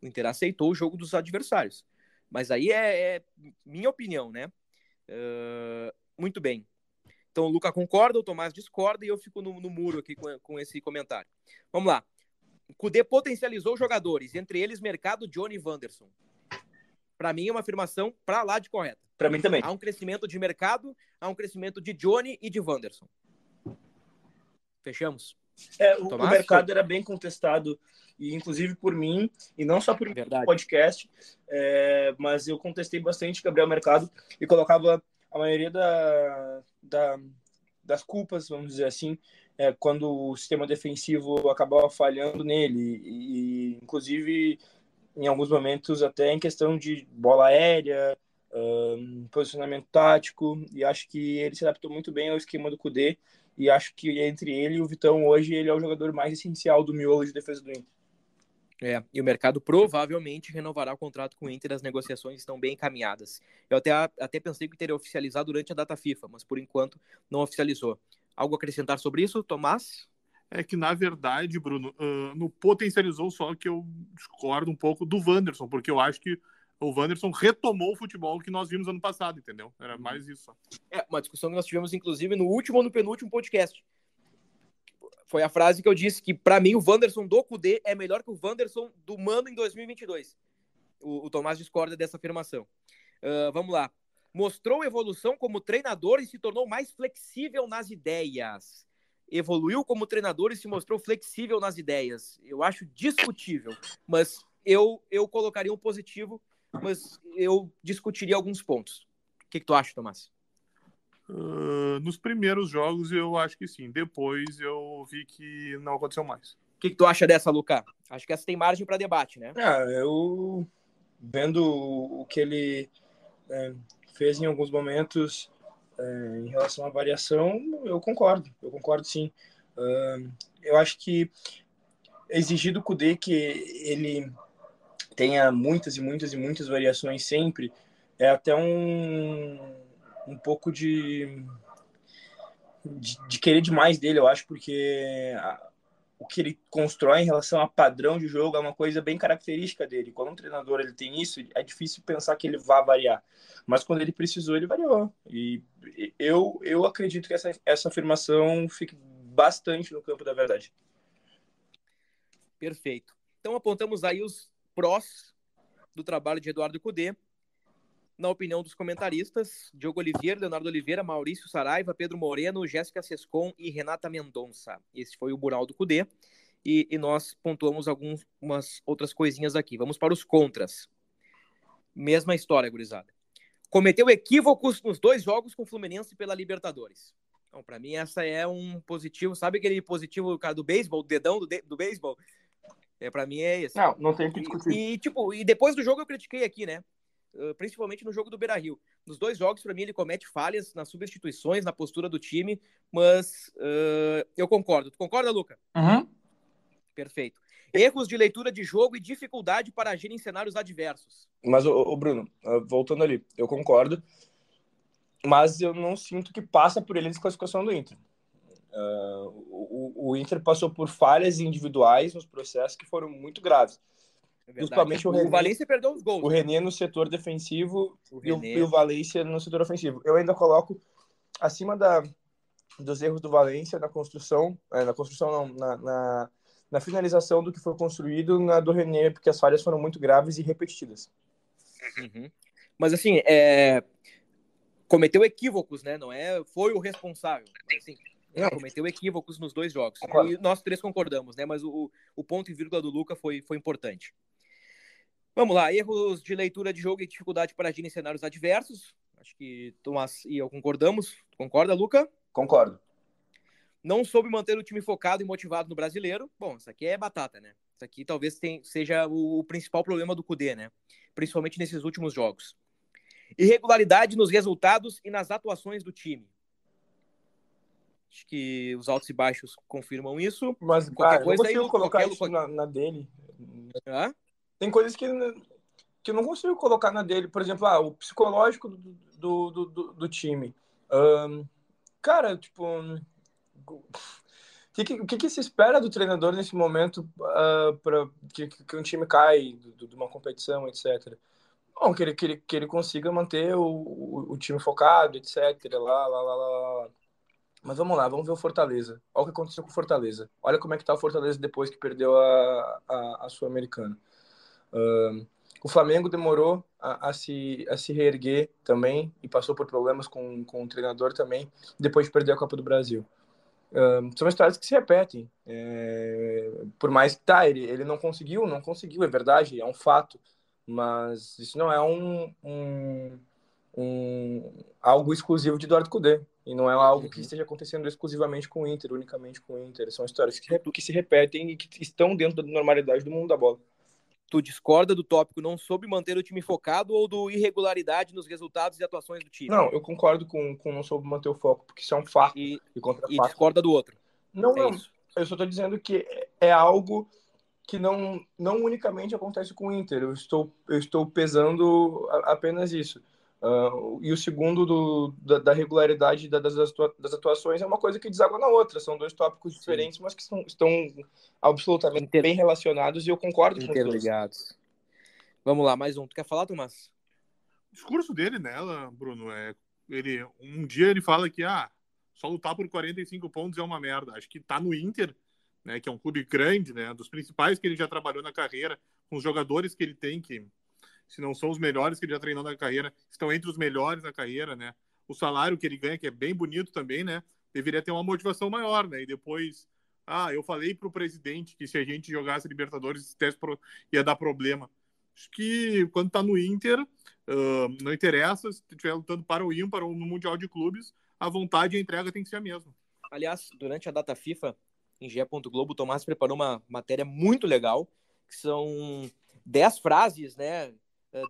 O Inter aceitou o jogo dos adversários. Mas aí é, é minha opinião, né? Uh, muito bem. Então o Luca concorda, o Tomás discorda e eu fico no, no muro aqui com, com, esse comentário. Vamos lá. O Cudê potencializou jogadores, entre eles Mercado, Johnny e Wanderson. Para mim é uma afirmação para lá de correta. Para mim também. Há um crescimento de mercado, há um crescimento de Johnny e de Wanderson. Fechamos? É, o, o, mercado era bem contestado, e inclusive por mim, e não só por Verdade. podcast, é, mas eu contestei bastante Gabriel Mercado e colocava a maioria da, da, das culpas, vamos dizer assim, é, quando o sistema defensivo acabava falhando nele, e, inclusive em alguns momentos até em questão de bola aérea, um, posicionamento tático, e acho que ele se adaptou muito bem ao esquema do Cudê, e acho que entre ele e o Vitão hoje, ele é o jogador mais essencial do miolo de defesa do Inter. É, e o mercado provavelmente renovará o contrato com o Inter, as negociações estão bem encaminhadas. Eu até, até pensei que teria oficializado durante a data FIFA, mas por enquanto não oficializou. Algo a acrescentar sobre isso, Tomás? É que, na verdade, Bruno, uh, no potencializou só que eu discordo um pouco do Wanderson, porque eu acho que o Wanderson retomou o futebol que nós vimos ano passado, entendeu? Era uhum. mais isso. É, uma discussão que nós tivemos, inclusive, no último ou no penúltimo podcast foi a frase que eu disse que, para mim, o Wanderson do Cudê é melhor que o Wanderson do Mano em 2022. O, o Tomás discorda dessa afirmação. Uh, vamos lá. Mostrou evolução como treinador e se tornou mais flexível nas ideias. Evoluiu como treinador e se mostrou flexível nas ideias. Eu acho discutível, mas eu, eu colocaria um positivo, mas eu discutiria alguns pontos. O que, que tu acha, Tomás? Uh, nos primeiros jogos eu acho que sim. Depois eu vi que não aconteceu mais. O que, que tu acha dessa, Luca? Acho que essa tem margem para debate, né? Ah, eu vendo o que ele é, fez em alguns momentos é, em relação à variação, eu concordo. Eu concordo sim. Uh, eu acho que exigir do Kudê que ele tenha muitas e muitas e muitas variações sempre é até um um pouco de, de, de, querer demais dele, eu acho, porque a, o que ele constrói em relação a padrão de jogo é uma coisa bem característica dele. Quando um treinador ele tem isso, é difícil pensar que ele vá variar. Mas quando ele precisou, ele variou. E eu, eu acredito que essa, essa afirmação fique bastante no campo da verdade. Perfeito. Então apontamos aí os prós do trabalho de Eduardo Cudê na opinião dos comentaristas, Diogo Oliveira, Leonardo Oliveira, Maurício Saraiva, Pedro Moreno, Jéssica Sescon e Renata Mendonça. Esse foi o mural do Cudê. E, e, nós pontuamos algumas outras coisinhas aqui. Vamos para os contras. Mesma história, gurizada. Cometeu equívocos nos dois jogos com o Fluminense pela Libertadores. Então, para mim, essa é um positivo. Sabe aquele positivo cara, do beisebol, do dedão do, de, do beisebol? É, para mim é esse. Não, não tem que discutir. E, e, tipo, e depois do jogo eu critiquei aqui, né? Principalmente no jogo do Beira Rio. Nos dois jogos, para mim, ele comete falhas nas substituições, na postura do time, mas uh, eu concordo. Tu concorda, Luca? Uhum. Perfeito. Erros de leitura de jogo e dificuldade para agir em cenários adversos. Mas, o Bruno, voltando ali, eu concordo, mas eu não sinto que passa por ele a desclassificação do Inter. Uh, o, o Inter passou por falhas individuais nos processos que foram muito graves. É Principalmente o, René, o Valência perdeu os gols. O né? René no setor defensivo o e, o, e, o, Valência no setor ofensivo. Eu ainda coloco acima da, dos erros do Valência na construção, é, na construção não, na, na, na, finalização do que foi construído na do René, porque as falhas foram muito graves e repetidas. Uhum. Mas assim, é... cometeu equívocos, né? Não é, foi o responsável. Mas, assim, é, cometeu equívocos nos dois jogos. E nós três concordamos, né? Mas o, o ponto e vírgula do Luca foi, foi importante. Vamos lá, erros de leitura de jogo e dificuldade para agir em cenários adversos. Acho que Tomás e eu concordamos. Concorda, Luca? Concordo. Não soube manter o time focado e motivado no brasileiro. Bom, isso aqui é batata, né? Isso aqui talvez tem, seja o, principal problema do Cudê, né? Principalmente nesses últimos jogos. Irregularidade nos resultados e nas atuações do time. Acho que os altos e baixos confirmam isso. Mas, qualquer cara, coisa eu consigo aí, colocar qualquer... isso na, na dele. Hã? Tem coisas que, que eu não consigo colocar na dele. Por exemplo, ah, o psicológico do, do, do, do time. Um, cara, tipo. O que, que, que, se espera do treinador nesse momento uh, para que, que um time cai de uma competição, etc. Bom, que ele, que ele, que ele consiga manter o, o, o time focado, etc. Lá, lá, lá, lá. Mas vamos lá, vamos ver o Fortaleza. Olha o que aconteceu com o Fortaleza. Olha como é que tá o Fortaleza depois que perdeu a, a, a Sul-Americana. Uh, o Flamengo demorou a, a, se, a se reerguer também e passou por problemas com, com o treinador também, depois de perder a Copa do Brasil. Uh, são histórias que se repetem. É, por mais que tá, ele, ele não conseguiu, não conseguiu, é verdade, é um fato. Mas isso não é um, um, um algo exclusivo de Eduardo Cudê. E não é algo que uhum. esteja acontecendo exclusivamente com o Inter, unicamente com o Inter. São histórias que, que se repetem e que estão dentro da normalidade do mundo da bola. Tu discorda do tópico não soube manter o time focado ou do irregularidade nos resultados e atuações do time? Não, eu concordo com, com não soube manter o foco, porque isso é um fato. E, e, e fato. discorda do outro. Não, é não. Isso. Eu só estou dizendo que é algo que não, não unicamente acontece com o Inter. Eu estou, eu estou pesando apenas isso. Uh, e o segundo do, da, da regularidade da, das, das atuações é uma coisa que deságua na outra. São dois tópicos Sim. diferentes, mas que são, estão absolutamente Inter... bem relacionados e eu concordo com Interligados. Vamos lá, mais um. Tu quer falar, Tomás? O discurso dele nela, Bruno, é ele um dia ele fala que ah, só lutar por 45 pontos é uma merda. Acho que tá no Inter, né, que é um clube grande, né, dos principais que ele já trabalhou na carreira, com os jogadores que ele tem que se não são os melhores que ele já treinou na carreira, estão entre os melhores na carreira, né? O salário que ele ganha, que é bem bonito também, né? Deveria ter uma motivação maior, né? E depois, ah, eu falei para o presidente que se a gente jogasse Libertadores, ia dar problema. Acho que quando tá no Inter, uh, não interessa se estiver lutando para o ímpar ou no Mundial de Clubes, a vontade e a entrega tem que ser a mesma. Aliás, durante a data FIFA, em GE. Globo, o Tomás preparou uma matéria muito legal, que são 10 frases, né,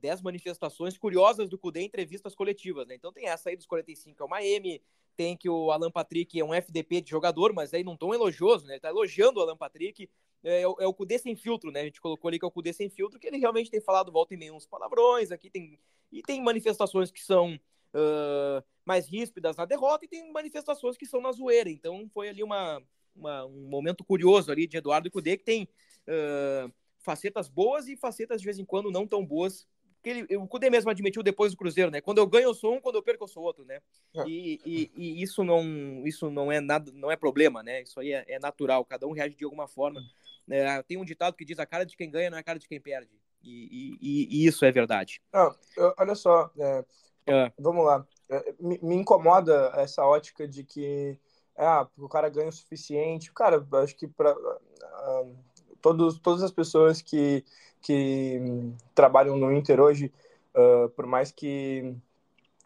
10 manifestações curiosas do Cudê em entrevistas coletivas, né? Então tem essa aí dos 45 é uma M, tem que o Alan Patrick é um FDP de jogador, mas aí não tão elogioso, né? Ele tá elogiando o Alan Patrick. É, é, é, o Cudê sem filtro, né? A gente colocou ali que é o Cudê sem filtro, que ele realmente tem falado volta e meia uns palavrões aqui, tem, e tem manifestações que são uh, mais ríspidas na derrota e tem manifestações que são na zoeira. Então foi ali uma, uma um momento curioso ali de Eduardo e Cudê, que tem. Uh, facetas boas e facetas de vez em quando não tão boas. Que ele, o Cudê mesmo admitiu depois do Cruzeiro, né? Quando eu ganho eu sou um, quando eu perco eu sou outro, né? É. E, e, e, isso não isso não é nada, não é problema, né? Isso aí é, é natural, cada um reage de alguma forma. É, tem um ditado que diz a cara de quem ganha não é a cara de quem perde. E, e isso é verdade. Ah, olha só, é, é. vamos lá. É, me, me, incomoda essa ótica de que ah, o cara ganha o suficiente. Cara, acho que para uh, todos, todas as pessoas que, que trabalham no Inter hoje, uh, por mais que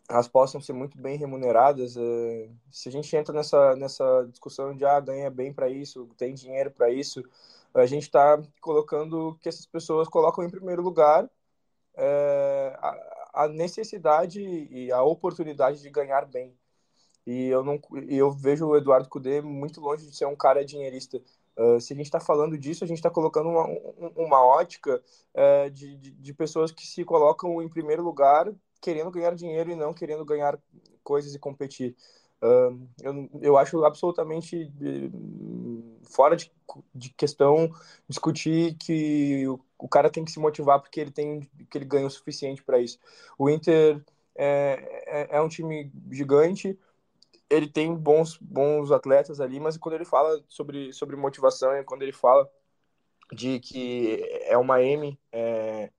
elas possam ser muito bem remuneradas, uh, se a gente entra nessa, nessa discussão de ah, ganha bem para isso, tem dinheiro para isso, a gente está colocando que essas pessoas colocam em primeiro lugar uh, a, a necessidade e a oportunidade de ganhar bem. E eu não eu vejo o Eduardo Cudê muito longe de ser um cara dinheirista. Uh, se a gente está falando disso, a gente está colocando uma, uma ótica uh, de, de, de, pessoas que se colocam em primeiro lugar querendo ganhar dinheiro e não querendo ganhar coisas e competir. Uh, eu, eu acho absolutamente fora de, de questão discutir que o, o, cara tem que se motivar porque ele tem que ele ganha o suficiente para isso. O Inter é, é, é um time gigante, ele tem bons, bons atletas ali, mas quando ele fala sobre, sobre motivação e quando ele fala de que é uma M, é,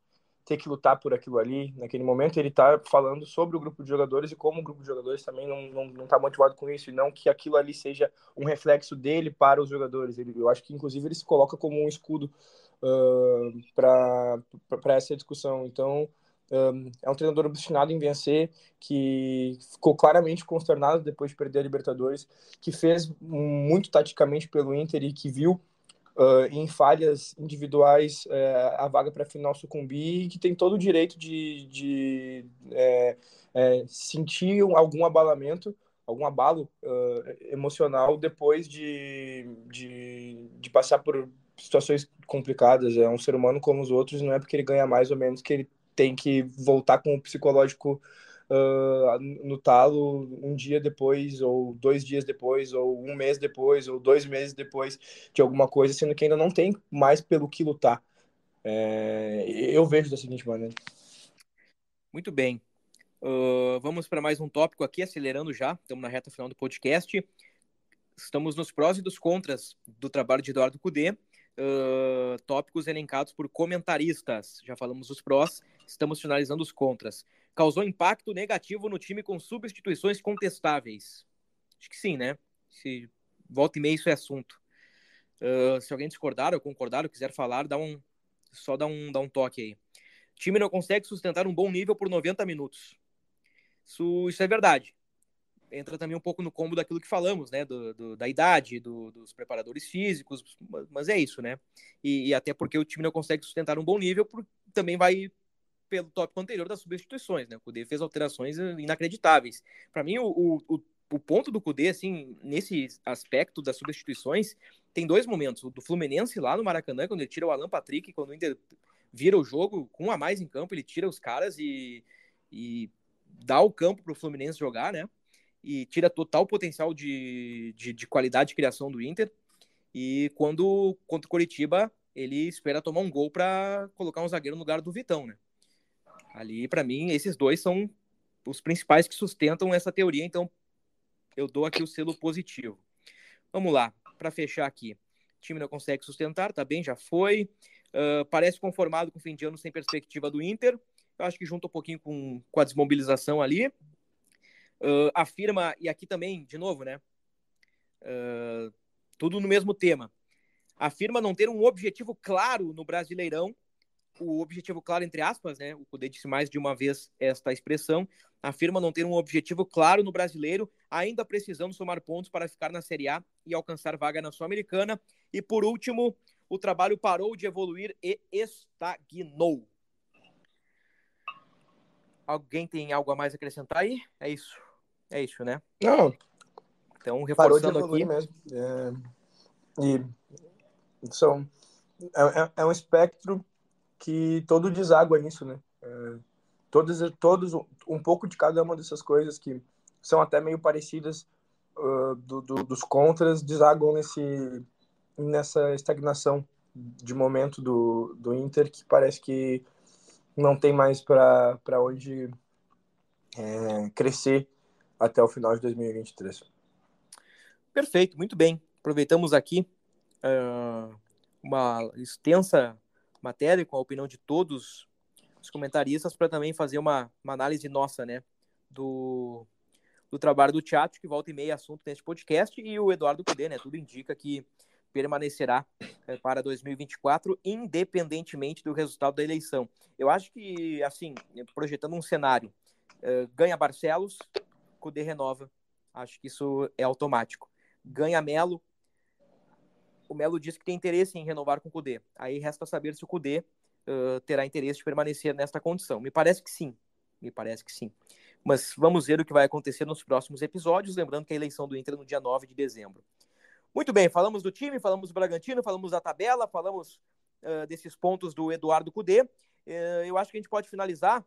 ter que lutar por aquilo ali. Naquele momento, ele está falando sobre o grupo de jogadores e como o grupo de jogadores também não não, não tá motivado com isso, e não que aquilo ali seja um reflexo dele para os jogadores. Ele, eu acho que, inclusive, ele se coloca como um escudo uh, para essa discussão. Então, é um treinador obstinado em vencer, que ficou claramente consternado depois de perder a Libertadores, que fez muito taticamente pelo Inter e que viu uh, em falhas individuais uh, a vaga para a final sucumbir e que tem todo o direito de, de é, é, sentir algum abalamento, algum abalo uh, emocional depois de, de, de passar por situações complicadas. É um ser humano como os outros, não é porque ele ganha mais ou menos que ele tem que voltar com o psicológico uh, no talo um dia depois, ou dois dias depois, ou um mês depois, ou dois meses depois de alguma coisa, sendo que ainda não tem mais pelo que lutar. É, eu vejo da seguinte maneira. Muito bem. Uh, vamos para mais um tópico aqui, acelerando já, estamos na reta final do podcast. Estamos nos prós e dos contras do trabalho de Eduardo Cudê, uh, tópicos elencados por comentaristas. Já falamos os prós, estamos finalizando os contras causou impacto negativo no time com substituições contestáveis? Acho que sim, né? Se volta e meia isso é assunto. Uh, se alguém discordar ou concordar ou quiser falar, dá um, só dá um, dá um toque aí. O time não consegue sustentar um bom nível por 90 minutos. Isso, isso é verdade. Entra também um pouco no combo daquilo que falamos, né? Do, do da idade, do, dos preparadores físicos, mas é isso, né? E, e, até porque o time não consegue sustentar um bom nível, por, também vai pelo tópico anterior das substituições, né? O Cudê fez alterações inacreditáveis. Para mim, o, o, o ponto do Cudê, assim, nesse aspecto das substituições, tem dois momentos. O do Fluminense lá no Maracanã, quando ele tira o Alan Patrick, quando o Inter vira o jogo, com um a mais em campo, ele tira os caras e, e dá o campo para o Fluminense jogar, né? E tira total potencial de, de, de qualidade de criação do Inter. E quando contra o Coritiba, ele espera tomar um gol para colocar um zagueiro no lugar do Vitão, né? Ali, para mim, esses dois são os principais que sustentam essa teoria, então eu dou aqui o selo positivo. Vamos lá, para fechar aqui. O time não consegue sustentar, tá bem, já foi. Uh, parece conformado com o fim de ano sem perspectiva do Inter. Eu acho que junta um pouquinho com, com a desmobilização ali. Uh, afirma, e aqui também, de novo, né? Uh, tudo no mesmo tema. Afirma não ter um objetivo claro no Brasileirão o objetivo claro, entre aspas, né? O Cudê disse mais de uma vez esta expressão, afirma não ter um objetivo claro no brasileiro, ainda precisando somar pontos para ficar na Série A e alcançar vaga na Sul-Americana. E por último, o trabalho parou de evoluir e estagnou. Alguém tem algo a mais a acrescentar aí? É isso. É isso, né? Não. Então, reforçando aqui. mesmo. É... E são... É, é, é um espectro que todo deságua nisso, né? É, todos, todos, um pouco de cada uma dessas coisas que são até meio parecidas uh, do, do, dos contras desaguam nesse, nessa estagnação de momento do, do Inter que parece que não tem mais para onde é, crescer até o final de 2023. Perfeito, muito bem. Aproveitamos aqui uh, uma extensa matéria, com a opinião de todos os comentaristas, para também fazer uma, uma, análise nossa, né, do, do trabalho do teatro, que volta e meia assunto neste podcast, e o Eduardo Cudê, né, tudo indica que permanecerá é, para 2024, independentemente do resultado da eleição. Eu acho que, assim, projetando um cenário, é, ganha Barcelos, Cudê renova, acho que isso é automático. Ganha Melo, o Melo disse que tem interesse em renovar com o Cudê. Aí resta saber se o Cudê uh, terá interesse de permanecer nesta condição. Me parece que sim. Me parece que sim. Mas vamos ver o que vai acontecer nos próximos episódios. Lembrando que a eleição do Inter é no dia 9 de dezembro. Muito bem, falamos do time, falamos do Bragantino, falamos da tabela, falamos uh, desses pontos do Eduardo Cudê. Uh, eu acho que a gente pode finalizar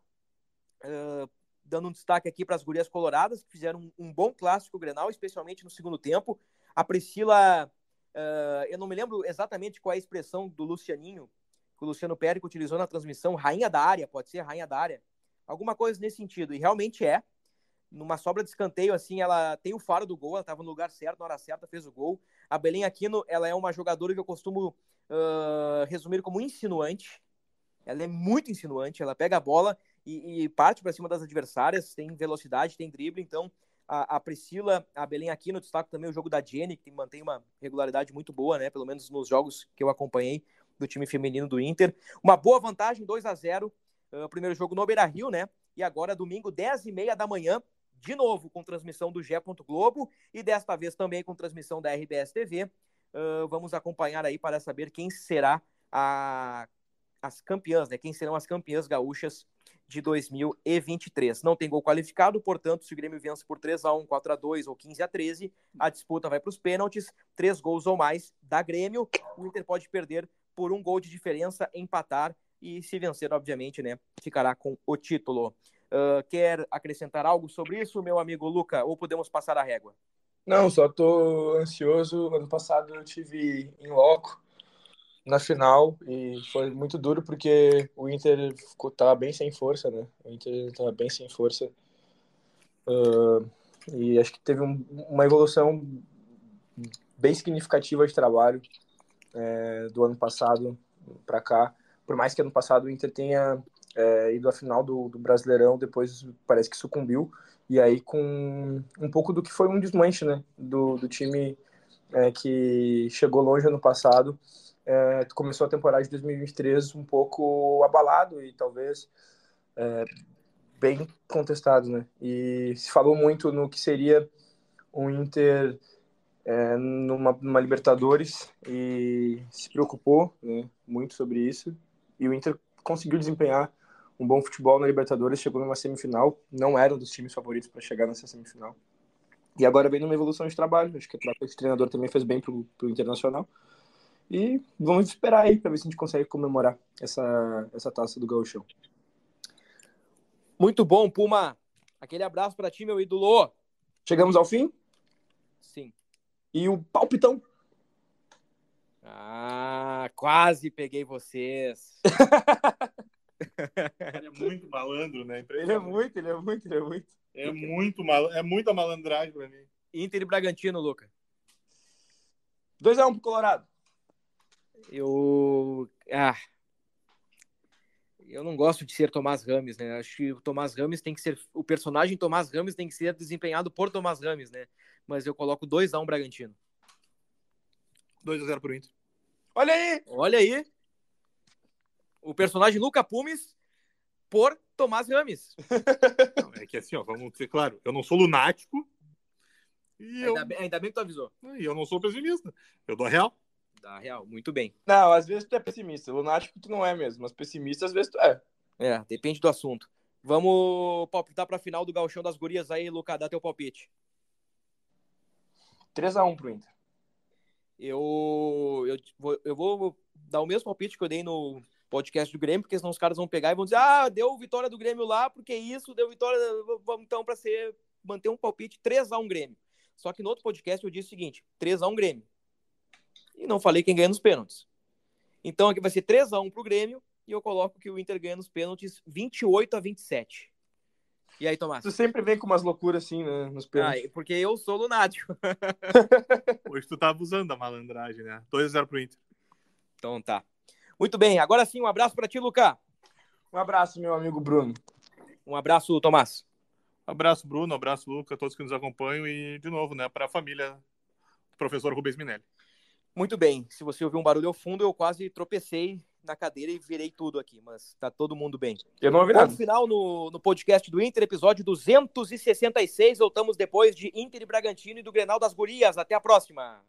dando um destaque aqui para as gurias coloradas, que fizeram um, um bom clássico Grenal, especialmente no segundo tempo. A Priscila Uh, eu não me lembro exatamente qual é a expressão do Lucianinho, que o Luciano Périco utilizou na transmissão, rainha da área, pode ser rainha da área. Alguma coisa nesse sentido, e realmente é. Numa sobra de escanteio, assim, ela tem o faro do gol, ela estava no lugar certo, na hora certa, fez o gol. A Belém Aquino, ela é uma jogadora que eu costumo uh, resumir como insinuante. Ela é muito insinuante, ela pega a bola e, e parte para cima das adversárias, tem velocidade, tem drible, então a, a, Priscila, a Belém aqui no destaque também o jogo da Jenny, que mantém uma regularidade muito boa, né? Pelo menos nos jogos que eu acompanhei do time feminino do Inter. Uma boa vantagem, 2 a 0 uh, ah, Primeiro jogo no Beira Rio, né? E agora, domingo, 10 e meia da manhã, de novo com transmissão do Gé. Globo e desta vez também com transmissão da RBS TV. Uh, vamos acompanhar aí para saber quem será a, as campeãs, né? Quem serão as campeãs gaúchas de 2023. Não tem gol qualificado, portanto, se o Grêmio vence por 3 a 1 4 a 2 ou 15 a 13 a disputa vai para os pênaltis. Três gols ou mais da Grêmio. O Inter pode perder por um gol de diferença, empatar e, se vencer, obviamente, né, ficará com o título. Uh, quer acrescentar algo sobre isso, meu amigo Luca, ou podemos passar a régua? Não, só tô ansioso. Ano passado eu tive em loco na final e foi muito duro porque o Inter ficou, tava bem sem força, né? O Inter tava bem sem força. Uh, e acho que teve um, uma evolução bem significativa de trabalho é, do ano passado para cá. Por mais que ano passado o Inter tenha é, ido à final do, do, Brasileirão, depois parece que sucumbiu. E aí com um pouco do que foi um desmanche né, do, do time é, que chegou longe ano passado é, começou a temporada de 2023 um pouco abalado e talvez é, bem contestado, né? E se falou muito no que seria um Inter é, numa, numa, Libertadores e se preocupou né, muito sobre isso. E o Inter conseguiu desempenhar um bom futebol na Libertadores, chegou numa semifinal, não era um dos times favoritos para chegar nessa semifinal. E agora vem numa evolução de trabalho, acho que de treinador também fez bem para o Internacional. E vamos esperar aí para ver se a gente consegue comemorar essa, essa taça do Gauchão. Muito bom, Puma. Aquele abraço para ti, meu ídolo. Chegamos ao fim? Sim. E o palpitão? Ah, quase peguei vocês. ele é muito malandro, né? Ele é muito, ele é muito, ele é muito. É muito mal, é muita malandragem para mim. Inter e Bragantino, Luca. 2x1 um pro Colorado. Eu. Ah. Eu não gosto de ser Tomás Rames, né? Acho que o Tomás Rames tem que ser. O personagem Tomás Rames tem que ser desempenhado por Tomás Rames, né? Mas eu coloco 2x1 um Bragantino. 2x0 pro Inter. Olha aí! Olha aí! O personagem Luca Pumes por Tomás Rames. Não, é que assim, ó, vamos ser claro, eu não sou lunático. E ainda, eu... bem, ainda bem que tu avisou. E eu não sou pessimista. Eu dou a real. Dá real, muito bem. Não, às vezes tu é pessimista. Lunático tu não é mesmo, mas pessimista às vezes tu é. É, depende do assunto. Vamos palpitar pra final do Galchão das Gurias aí, Luca, dá teu palpite. 3x1 pro Inter. Eu, eu, vou, eu vou dar o mesmo palpite que eu dei no podcast do Grêmio, porque senão os caras vão pegar e vão dizer: ah, deu vitória do Grêmio lá, porque isso, deu vitória. Vamos então para ser manter um palpite 3x1 Grêmio. Só que no outro podcast eu disse o seguinte: 3x1 Grêmio e não falei quem ganha nos pênaltis. Então aqui vai ser 3 a 1 pro Grêmio e eu coloco que o Inter ganha nos pênaltis 28 a 27. E aí, Tomás? Tu sempre vem com umas loucuras assim, né, nos pênaltis. Ah, porque eu sou lunático. Hoje tu tá abusando da malandragem, né? 2 a 0 pro Inter. Então tá. Muito bem, agora sim, um abraço para ti, Luca. Um abraço, meu amigo Bruno. Um abraço, Tomás. Um abraço, Bruno. Um abraço, Luca, todos que nos acompanham e, de novo, né, para a família do professor Rubens Minelli. Muito bem. Se você ouvir um barulho ao fundo, eu quase tropecei na cadeira e virei tudo aqui, mas tá todo mundo bem. Eu não ouvi nada. Final no, no podcast do Inter, episódio 266. Voltamos depois de Inter e Bragantino e do Grenal das Gurias. Até a próxima.